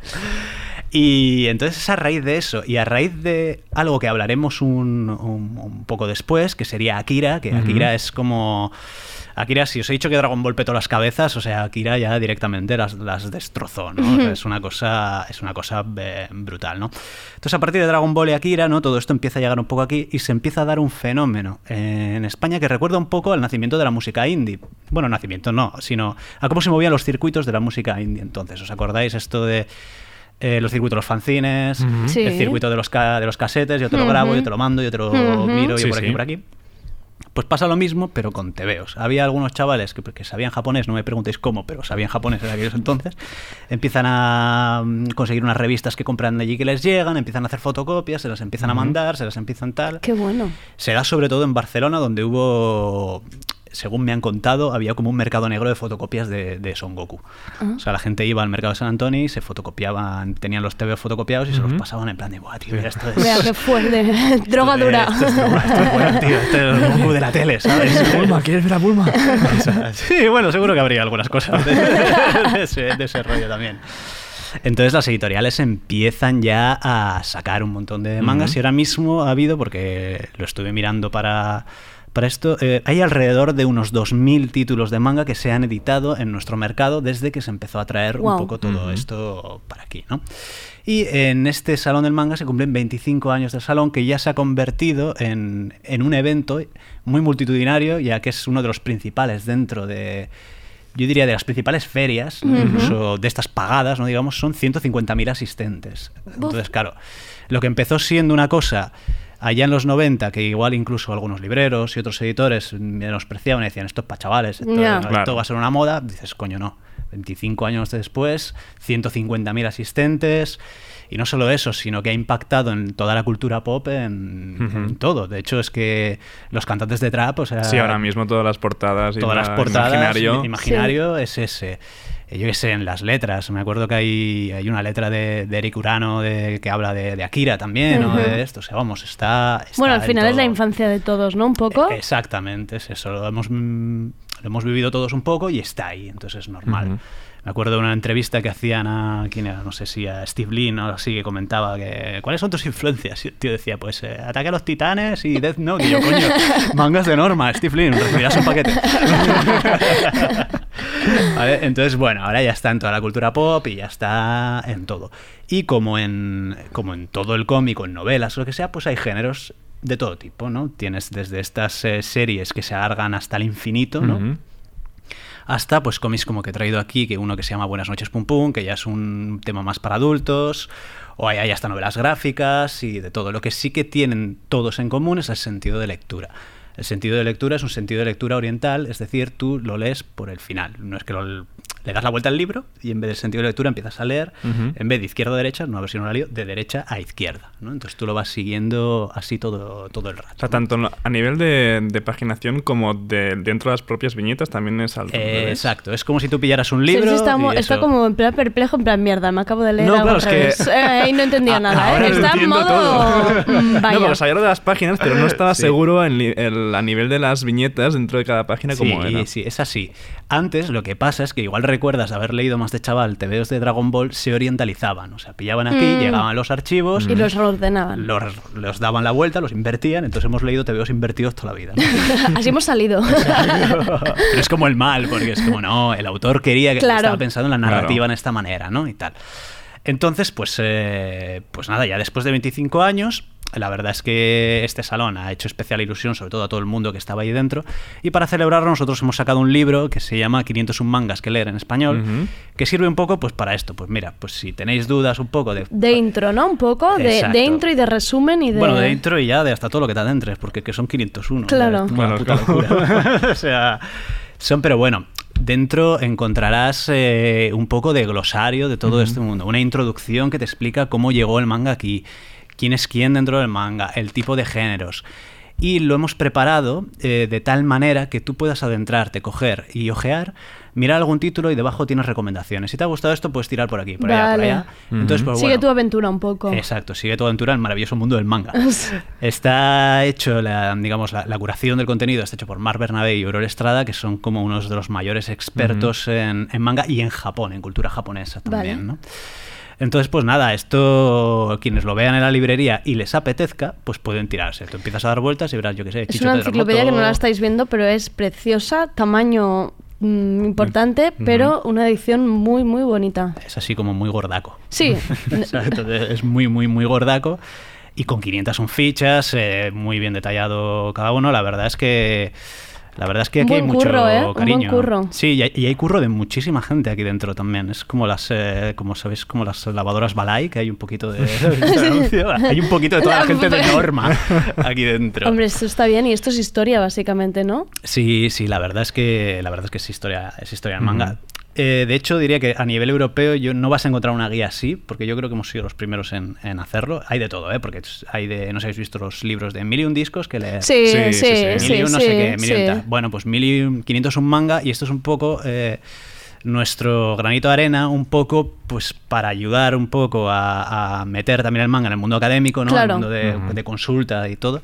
Y entonces es a raíz de eso, y a raíz de algo que hablaremos un, un- un poco después, que sería Akira, que. Akira es como... Akira, si os he dicho que Dragon Ball petó las cabezas, o sea, Akira ya directamente las, las destrozó, ¿no? O sea, es una cosa, es una cosa eh, brutal, ¿no? Entonces, a partir de Dragon Ball y Akira, ¿no? Todo esto empieza a llegar un poco aquí y se empieza a dar un fenómeno eh, en España que recuerda un poco al nacimiento de la música indie. Bueno, nacimiento no, sino a cómo se movían los circuitos de la música indie entonces. ¿Os acordáis esto de eh, los circuitos de los fanzines. Sí. el circuito de los, ca- de los casetes, yo te lo grabo, yo te lo mando, yo te lo miro, yo Sí, por aquí, sí. por aquí. Pues pasa lo mismo, pero con tebeos. Había algunos chavales que, que sabían japonés, no me preguntéis cómo, pero sabían japonés en aquellos entonces. Empiezan a mm, conseguir unas revistas que compran de allí que les llegan, empiezan a hacer fotocopias, se las empiezan a mandar, se las empiezan tal. Qué bueno. Se da sobre todo en Barcelona, donde hubo, según me han contado, había como un mercado negro de fotocopias de, de Son Goku. Ah. O sea, la gente iba al mercado de San Antonio y se fotocopiaban, tenían los TV fotocopiados y se los pasaban en plan de, ¡buah, tío, mira esto es... Vea qué fuerte. Droga dura. es- Esto es, droga, esto es bueno, tío. Esto es el Goku de la tele, ¿sabes? Bulma, ¿quieres ver a Bulma? O sea, sí, bueno, seguro que habría algunas cosas de, de ese, de ese rollo también. Entonces las editoriales empiezan ya a sacar un montón de mangas y ahora mismo ha habido, porque lo estuve mirando para, Para esto eh, hay alrededor de unos 2.000 títulos de manga que se han editado en nuestro mercado desde que se empezó a traer un poco todo esto para aquí, ¿no? Y en este Salón del Manga se cumplen 25 años del salón que ya se ha convertido en, en un evento muy multitudinario, ya que es uno de los principales dentro de, yo diría, de las principales ferias, incluso de estas pagadas, ¿no? digamos, son 150.000 asistentes. Entonces, claro, lo que empezó siendo una cosa allá en los 90, que igual incluso algunos libreros y otros editores menospreciaban y decían, esto es para chavales, esto, Ya. esto Claro. va a ser una moda, dices, coño, no. 25 años después, 150.000 asistentes. Y no solo eso, sino que ha impactado en toda la cultura pop, en, todo. De hecho, es que los cantantes de trap, o sea, Sí, ahora mismo todas las portadas y todas la- las portadas, imaginario es ese. Eh, Yo qué sé, en las letras. Me acuerdo que hay, hay una letra de, de Eric Urano de, que habla de, de Akira también, o de esto. O sea, vamos, está. está Bueno, al final es la infancia de todos, ¿no? Un poco. Exactamente, es eso. Lo hemos, mm, lo hemos vivido todos un poco y está ahí, entonces es normal. Me acuerdo de una entrevista que hacían a, ¿quién era? No sé si a Steve Lee, o así, que comentaba que, ¿cuáles son tus influencias? Y el tío decía, pues, eh, Ataque a los Titanes y Death Note. Y yo, coño, mangas de norma, Steve Lee, recibirás un paquete. Vale, Entonces, bueno, ahora ya está en toda la cultura pop y ya está en todo. Y como en, como en todo el cómic en novelas o lo que sea, pues hay géneros de todo tipo, ¿no? Tienes desde estas eh, series que se alargan hasta el infinito, ¿no? Hasta pues cómics como que he traído aquí, que uno que se llama Buenas noches Pum Pum, que ya es un tema más para adultos, o hay, hay hasta novelas gráficas y de todo. Lo que sí que tienen todos en común es el sentido de lectura. El sentido de lectura es un sentido de lectura oriental, es decir, tú lo lees por el final. No es que lo- le das la vuelta al libro y en vez del sentido de lectura empiezas a leer, Ujú. en vez de izquierda a derecha, no a ver si no la lío, de derecha a izquierda. ¿no? Entonces tú lo vas siguiendo así todo, todo el rato. O sea, tanto a nivel de, de paginación como de dentro de las propias viñetas también es al Eh, revés. exacto, es como si tú pillaras un Sí, libro. sí, está, mo- y está eso- como en plan perplejo, en plan mierda. Me acabo de leer No, algo claro, es que- revés. Eh, y no entendía A- nada. ahora ¿eh? Está en modo. todo. Vaya. No, porque sabía lo de las páginas, pero no estaba Sí. seguro en el- a nivel de las viñetas dentro de cada página como sí, era. sí, es así. Antes lo que pasa es que igual recuerdas haber leído más de chaval TVOs de Dragon Ball, se orientalizaban. O sea, pillaban aquí, Mm. llegaban los archivos, Y los ordenaban. los, los daban la vuelta, los invertían. Entonces hemos leído TVOs invertidos toda la vida. ¿no? Así hemos salido. Pero es como el mal, porque es como, no, el autor quería que Claro. estaba pensando en la narrativa Claro. en esta manera, ¿no? Y tal. Entonces, pues, eh, pues nada, ya después de 25 años, la verdad es que este salón ha hecho especial ilusión, sobre todo a todo el mundo que estaba ahí dentro. Y para celebrarlo, nosotros hemos sacado un libro que se llama 501 mangas que leer en español, que sirve un poco pues para esto. Pues mira, pues si tenéis dudas un poco de De intro, ¿no? Un poco. De, de intro y de resumen y de. bueno, de intro y ya de hasta todo lo que te adentres, porque que son 501. Claro. Es una Bueno, puta claro. locura. o sea, son, pero bueno, dentro encontrarás eh, un poco de glosario de todo este mundo, una introducción que te explica cómo llegó el manga aquí, quién es quién dentro del manga, el tipo de géneros. Y lo hemos preparado eh, de tal manera que tú puedas adentrarte, coger y ojear, mirar algún título y debajo tienes recomendaciones. Si te ha gustado esto, puedes tirar por aquí, por allá, por allá. Entonces, pues, Sigue bueno, tu aventura un poco. Exacto, sigue tu aventura en el maravilloso mundo del manga. Está hecho, la, digamos, la, la curación del contenido está hecho por Mar Bernabé y Aurora Estrada, que son como unos de los mayores expertos en, en manga y en Japón, en cultura japonesa también, Vale. ¿no? Entonces, pues nada, esto quienes lo vean en la librería y les apetezca, pues pueden tirarse. Tú empiezas a dar vueltas y verás, yo qué sé, Es Chicho una enciclopedia que no la estáis viendo, pero es preciosa, tamaño mm, importante, pero una edición muy, muy bonita. Es así como muy gordaco. Sí. Exacto, es muy, muy, muy gordaco. Y con 500 son fichas, eh, muy bien detallado cada uno. La verdad es que. La verdad es que aquí hay mucho curro, ¿eh? Un buen cariño. curro. Sí, y hay, y hay curro de muchísima gente aquí dentro también. Es como las, eh, como sabéis, como las lavadoras Balay, que hay un poquito de. hay un poquito de toda la gente de norma aquí dentro. Hombre, esto está bien y esto es historia, básicamente, ¿no? Sí, sí, la verdad es que la verdad es que es historia, es historia en manga. Eh, de hecho, diría que a nivel europeo yo no vas a encontrar una guía así, porque yo creo que hemos sido los primeros en, en hacerlo. Hay de todo, ¿eh? Porque es- hay de, no sé si habéis visto los libros de mil y un discos que le... Sí, sí, sí, Mil y un no sí, sé qué, sí. Bueno, pues mil y un, 500 un manga y esto es un poco... eh, nuestro granito de arena un poco pues para ayudar un poco a, a meter también el manga en el mundo académico, ¿no? Claro. El mundo de, consulta y todo.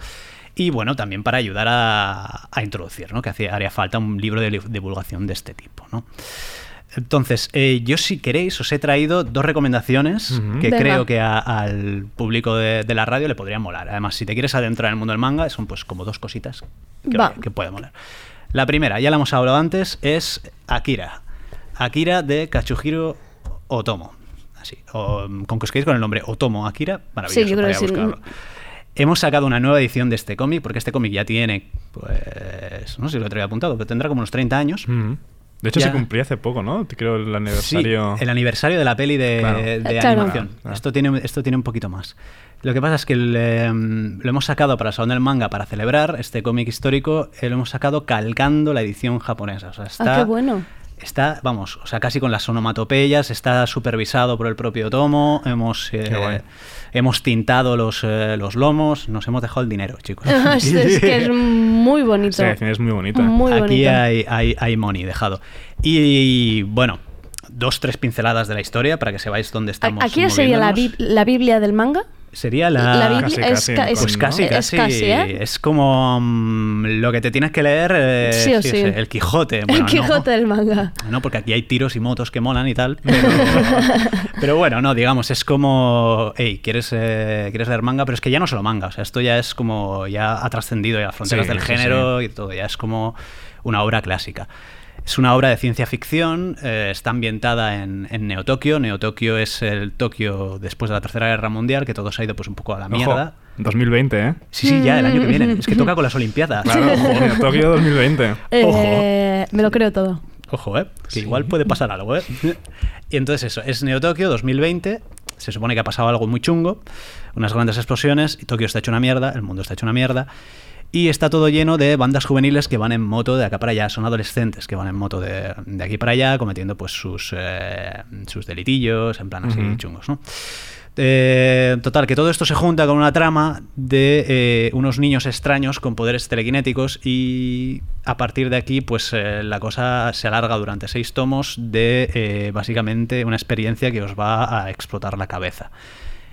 Y bueno, también para ayudar a, a introducir, ¿no? Que hacía, haría falta un libro de divulgación de este tipo, ¿no? Entonces, eh, yo si queréis os he traído dos recomendaciones que Venga. creo que a- al público de, de la radio le podrían molar. Además, si te quieres adentrar en el mundo del manga, son pues como dos cositas que, Va. que pueden molar. La primera, ya la hemos hablado antes, es Akira. Akira de Kachuhiro Otomo. Así, o, con que os quedéis con el nombre Otomo Akira, maravilloso. Sí, yo creo para que sí. buscarlo. Hemos sacado una nueva edición de este cómic, porque este cómic ya tiene, pues, no sé si lo traía apuntado, pero tendrá como unos 30 años. Mm. De hecho, Ya. se cumplía hace poco, ¿no? Creo el aniversario. Sí, el aniversario de la peli de, Claro. de claro. animación. Claro. Esto, tiene, esto tiene un poquito más. Lo que pasa es que el, eh, lo hemos sacado para el Salón del Manga para celebrar este cómic histórico, eh, lo hemos sacado calcando la edición japonesa. O sea, está, Ah, qué bueno. Está, vamos, o sea, casi con las onomatopeyas, está supervisado por el propio Tomo, hemos, eh, hemos tintado los, eh, los lomos, nos hemos dejado el dinero, chicos. es, es que es muy bonito. Sí, es muy bonita. Muy Aquí bonito. hay, hay, hay money dejado. Y, bueno, dos, tres pinceladas de la historia para que sepáis dónde estamos. ¿Aquí sería la, la Biblia del manga? Sería la... La Biblia Casi, es, casi, ca- es- Pues casi, es casi. casi, ¿eh? Es como mm, lo que te tienes que leer. eh, Sí o sí. El Quijote. Bueno, el no. Quijote del manga. No, porque aquí hay tiros y motos que molan y tal. Pero, pero bueno, no, digamos, es como, hey, ¿quieres, eh, quieres leer manga, pero es que ya no solo manga. O sea, esto ya es como, ya ha trascendido ya las fronteras Sí, del sí, género y todo, ya es como una obra clásica. Es una obra de ciencia ficción, eh, está ambientada en, en Neo Tokio. Neo Tokio es el Tokio después de la Tercera Guerra Mundial, que todo se ha ido pues un poco a la Ojo, mierda. 2020, ¿eh? Sí, sí, ya el año que viene. Es que toca con las Olimpiadas. Claro, joder, Tokio 2020. Eh, me lo creo todo. Ojo, ¿eh? Que igual puede pasar algo, ¿eh? Y entonces eso, es Neo Tokio 2020. Se supone que ha pasado algo muy chungo, unas grandes explosiones, y Tokio está hecho una mierda, el mundo está hecho una mierda. Y está todo lleno de bandas juveniles que van en moto de acá para allá. Son adolescentes que van en moto de, de aquí para allá cometiendo pues sus, eh, sus delitillos, en plan así chungos, ¿no? Eh, total, que todo esto se junta con una trama de eh, unos niños extraños con poderes telequinéticos y a partir de aquí pues eh, la cosa se alarga durante seis tomos de básicamente una experiencia que os va a explotar la cabeza.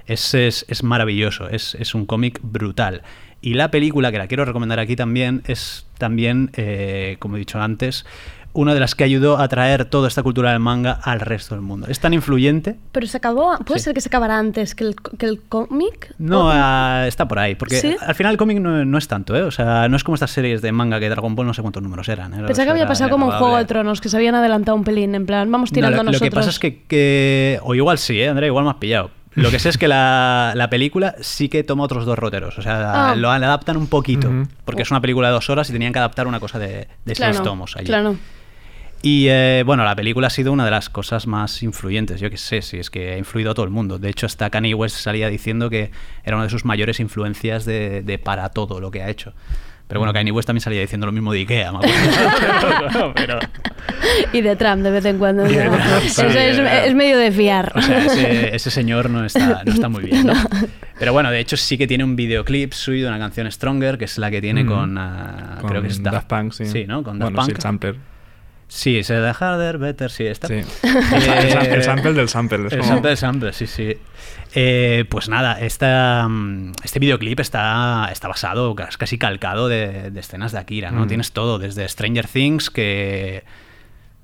Es, es, es maravilloso, es, es un cómic brutal. Y la película que la quiero recomendar aquí también es también, eh, como he dicho antes, una de las que ayudó a traer toda esta cultura del manga al resto del mundo. Es tan influyente Pero se acabó. ¿Puede Sí. ser que se acabara antes que el, que el cómic? No, ¿O- ah, está por ahí. Porque ¿Sí? al final el cómic no, no es tanto, ¿eh? O sea, no es como estas series de manga que Dragon Ball no sé cuántos números eran. ¿eh? Pensaba que había pasado como en Juego de. Tronos, que se habían adelantado un pelín, en plan, vamos No, tirando lo, lo nosotros. que pasa es que, que- O igual sí, ¿eh? Andrea, igual me has pillado. Lo que sé es que la, la película sí que toma otros dos roteros. O sea, Ah. lo adaptan un poquito. Porque es una película de dos horas y tenían que adaptar una cosa de, de Claro, seis tomos allí. Claro. Y eh, bueno, la película ha sido una de las cosas más influyentes. Yo que sé, si es que ha influido a todo el mundo. De hecho, hasta Kanye West salía diciendo que era una de sus mayores influencias de, de para todo lo que ha hecho. Pero bueno, Kanye West también salía diciendo lo mismo de Ikea, me acuerdo. Pero, Y de Trump de vez en cuando. Eso sí, es, es medio de fiar. o sea, ese, ese señor no está, no está muy bien. ¿no? Pero bueno, de hecho sí que tiene un videoclip suyo de una canción Stronger, que es la que tiene Mm. con, Con creo que es Daft Punk, sí. Sí, ¿no? Con Daft bueno, sí, Punk. el sampler. Sí, se da harder, better, sí, está. Sí. Eh, el, el sample del sample. es El como- sample del sample, sí, sí. Eh, pues nada, esta, mm, este videoclip está, está basado, cas- casi calcado de, de escenas de Akira, ¿no? Mm. Tienes todo, desde Stranger Things, que...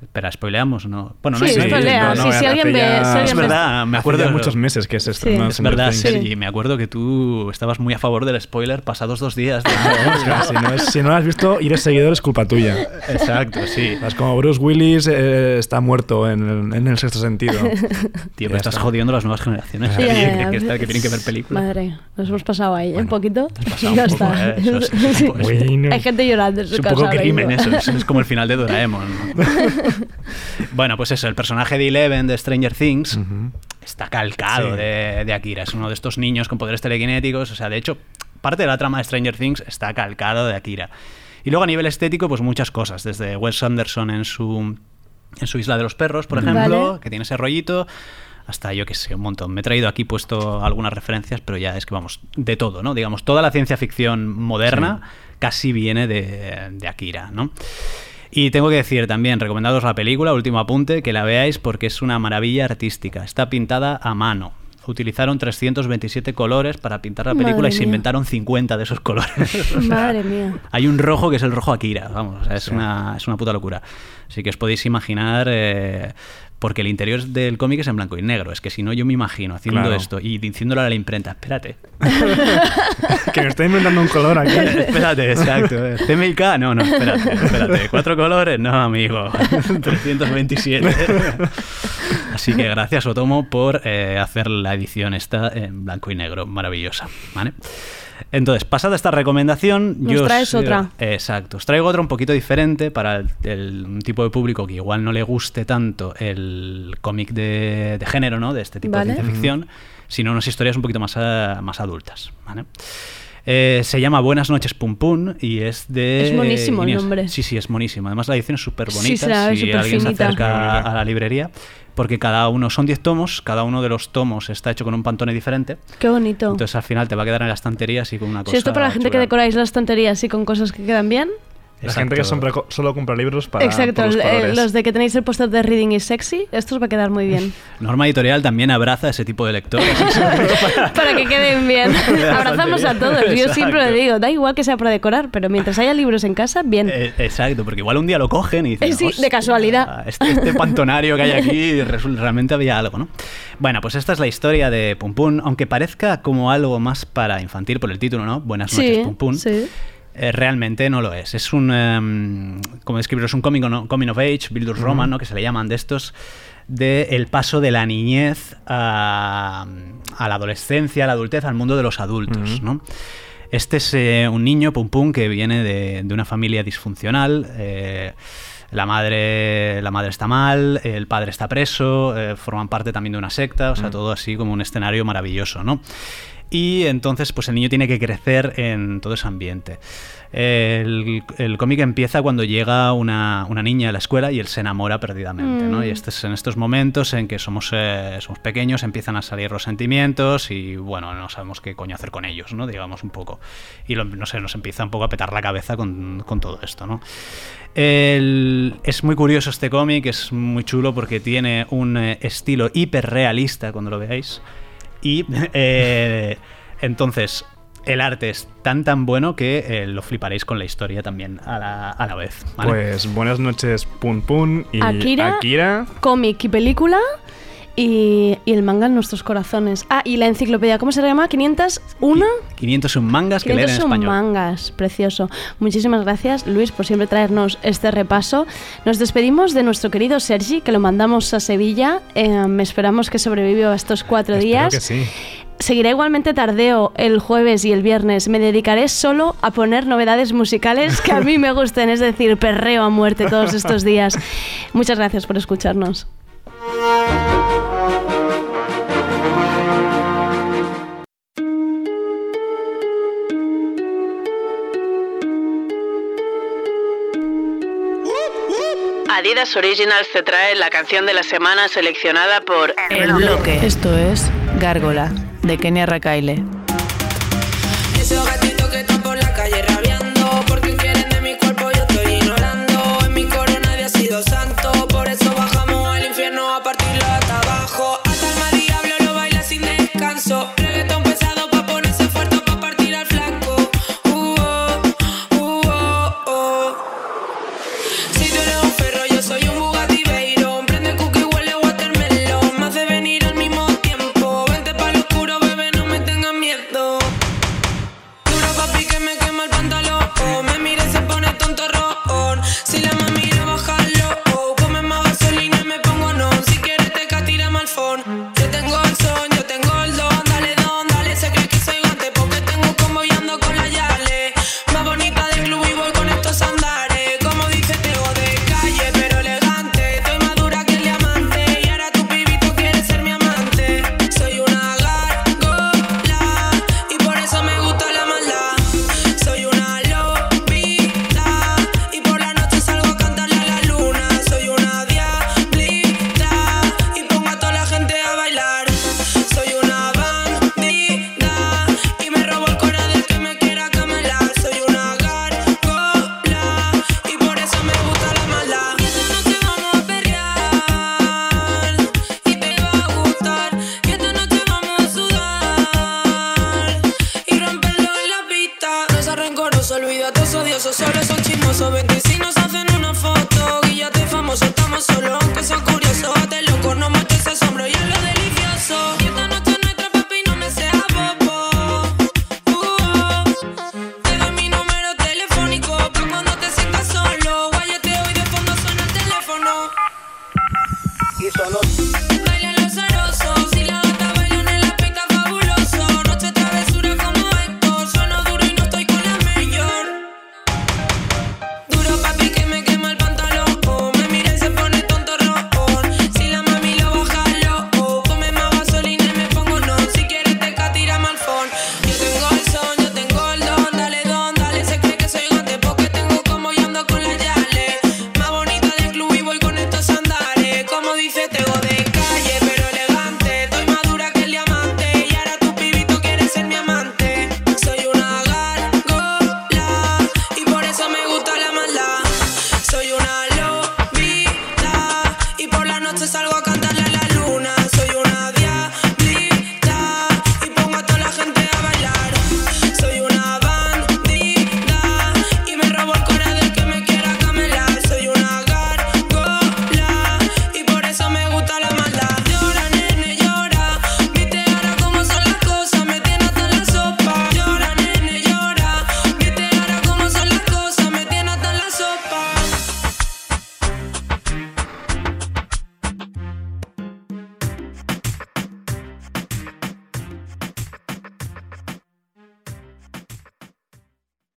Espera, ¿spoileamos? No. Bueno, no Sí, hay- spoilea, sí, si alguien ve- si Es verdad, me acuerdo ya muchos meses que se estrenó Es Stranger verdad, Things. Sergi, me acuerdo que tú estabas muy a favor del spoiler pasados dos días. de- O sea, si, no es- si no lo has visto y eres seguidor es culpa tuya. Exacto, sí. Es como Bruce Willis eh, está muerto en el, en el sexto sentido. Tío, Ya pero estás está. jodiendo a las nuevas generaciones. Ya, que, ya, que- ya. que tienen que ver películas. Madre, nos hemos pasado ahí un poquito. ya un poco, está. ¿eh? Es- es Sí. Bueno. Hay gente llorando en su Es un poco crimen eso, es, es como el final de Doraemon. ¿No? bueno, pues eso, el personaje de Eleven de Stranger Things está calcado Sí. de, de Akira. Es uno de estos niños con poderes telequinéticos. O sea, de hecho, parte de la trama de Stranger Things está calcado de Akira. Y luego a nivel estético, pues muchas cosas. Desde Wes Anderson en su, en su Isla de los Perros, por ejemplo, Vale. que tiene ese rollito. Hasta yo que sé, un montón. Me he traído aquí puesto algunas referencias, pero ya es que vamos, de todo, ¿no? Digamos, toda la ciencia ficción moderna casi viene de, de Akira, ¿no? Y tengo que decir también, recomendados la película, último apunte, que la veáis porque es una maravilla artística. Está pintada a mano. utilizaron 327 colores para pintar la película Madre y se mía. inventaron 50 de esos colores. O sea, Madre mía. hay un rojo que es el rojo Akira, vamos, o sea, es, una, es una puta locura. Así que os podéis imaginar, eh, porque el interior del cómic es en blanco y negro, es que si no yo me imagino haciendo Claro. esto y diciéndole a la imprenta, espérate, Que me estoy inventando un color aquí. espérate, exacto, CMYK, no, no, espérate, espérate, cuatro colores, no, amigo, 327. Así que gracias Otomo por eh, hacer la edición esta en blanco y negro, maravillosa, ¿vale? Entonces, pasada esta recomendación, Nos yo os- traes otra. Exacto, os traigo otra un poquito diferente para el, el- un tipo de público que igual no le guste tanto el cómic de, de género, ¿no? De este tipo Vale. de ciencia ficción, sino unas historias un poquito más, eh, más adultas, ¿vale? Eh, se llama Buenas noches Pum Pum y es de... Es monísimo el nombre. Sí, sí, es monísimo. Además la edición es súper Sí, bonita. se la ve si súper alguien se finita. acerca a la librería, porque cada uno, son 10 tomos, cada uno de los tomos está hecho con un pantone diferente. Qué bonito. Entonces al final te va a quedar en la estantería así con una cosa Si esto para la gente que decoráis las tonterías y con cosas que quedan bien. La gente que siempre solo compra libros para Exacto, los eh, los de que tenéis el póster de Reading is Sexy, esto os va a quedar muy bien. Norma Editorial también abraza ese tipo de lectores. para que queden bien. Abrazamos a todos. Yo siempre le digo, da igual que sea para decorar, pero mientras haya libros en casa, bien. Eh, Exacto, porque igual un día lo cogen y dicen, Eh, sí, de "Hostia, casualidad". Este, este pantonario que hay aquí realmente había algo, ¿no? Bueno, pues esta es la historia de Pum Pum, aunque parezca como algo más para infantil por el título, ¿no? Buenas noches, sí, Pum Pum. sí. Eh, realmente no lo es. Es un, em, como describiros, un coming, ¿no? coming of age, Bildur's Roman, ¿no? que se le llaman de estos, de el paso de la niñez a, a la adolescencia, a la adultez, al mundo de los adultos. ¿no? Este es eh, un niño, Pum Pum, que viene de, de una familia disfuncional. eh, la madre, la madre está mal, el padre está preso, eh, forman parte también de una secta, o sea, todo así como un escenario maravilloso, ¿no? Y entonces, pues el niño tiene que crecer en todo ese ambiente. El, el cómic empieza cuando llega una, una niña a la escuela y él se enamora perdidamente, ¿no? Mm. Y este es en estos momentos en que somos, eh, somos pequeños, empiezan a salir los sentimientos y, bueno, no sabemos qué coño hacer con ellos, ¿no? Digamos un poco. Y, lo- no sé, nos empieza un poco a petar la cabeza con, con todo esto, ¿no? El- es muy curioso este cómic, es muy chulo porque tiene un eh, estilo hiperrealista cuando lo veáis. Y eh, entonces el arte es tan tan bueno que eh, lo fliparéis con la historia también a la, a la vez. ¿vale? Pues buenas noches, Pun Pun y Akira. Akira. Cómic y película. Y, y el manga en nuestros corazones. Ah, y la enciclopedia, ¿cómo se llama? 501. 501 mangas que leer en 501 español. mangas, precioso. Muchísimas gracias, Luis, por siempre traernos este repaso. Nos despedimos de nuestro querido Sergi, que lo mandamos a Sevilla. Eh, esperamos que sobrevivió a estos cuatro Espero días. que sí. Seguirá igualmente tardeo el jueves y el viernes. Me dedicaré solo a poner novedades musicales que a mí me gusten, es decir, perreo a muerte todos estos días. Muchas gracias por escucharnos. Adidas Originals te trae la canción de la semana seleccionada por El bloque. Esto es Gárgola, de Kenia Rakaile.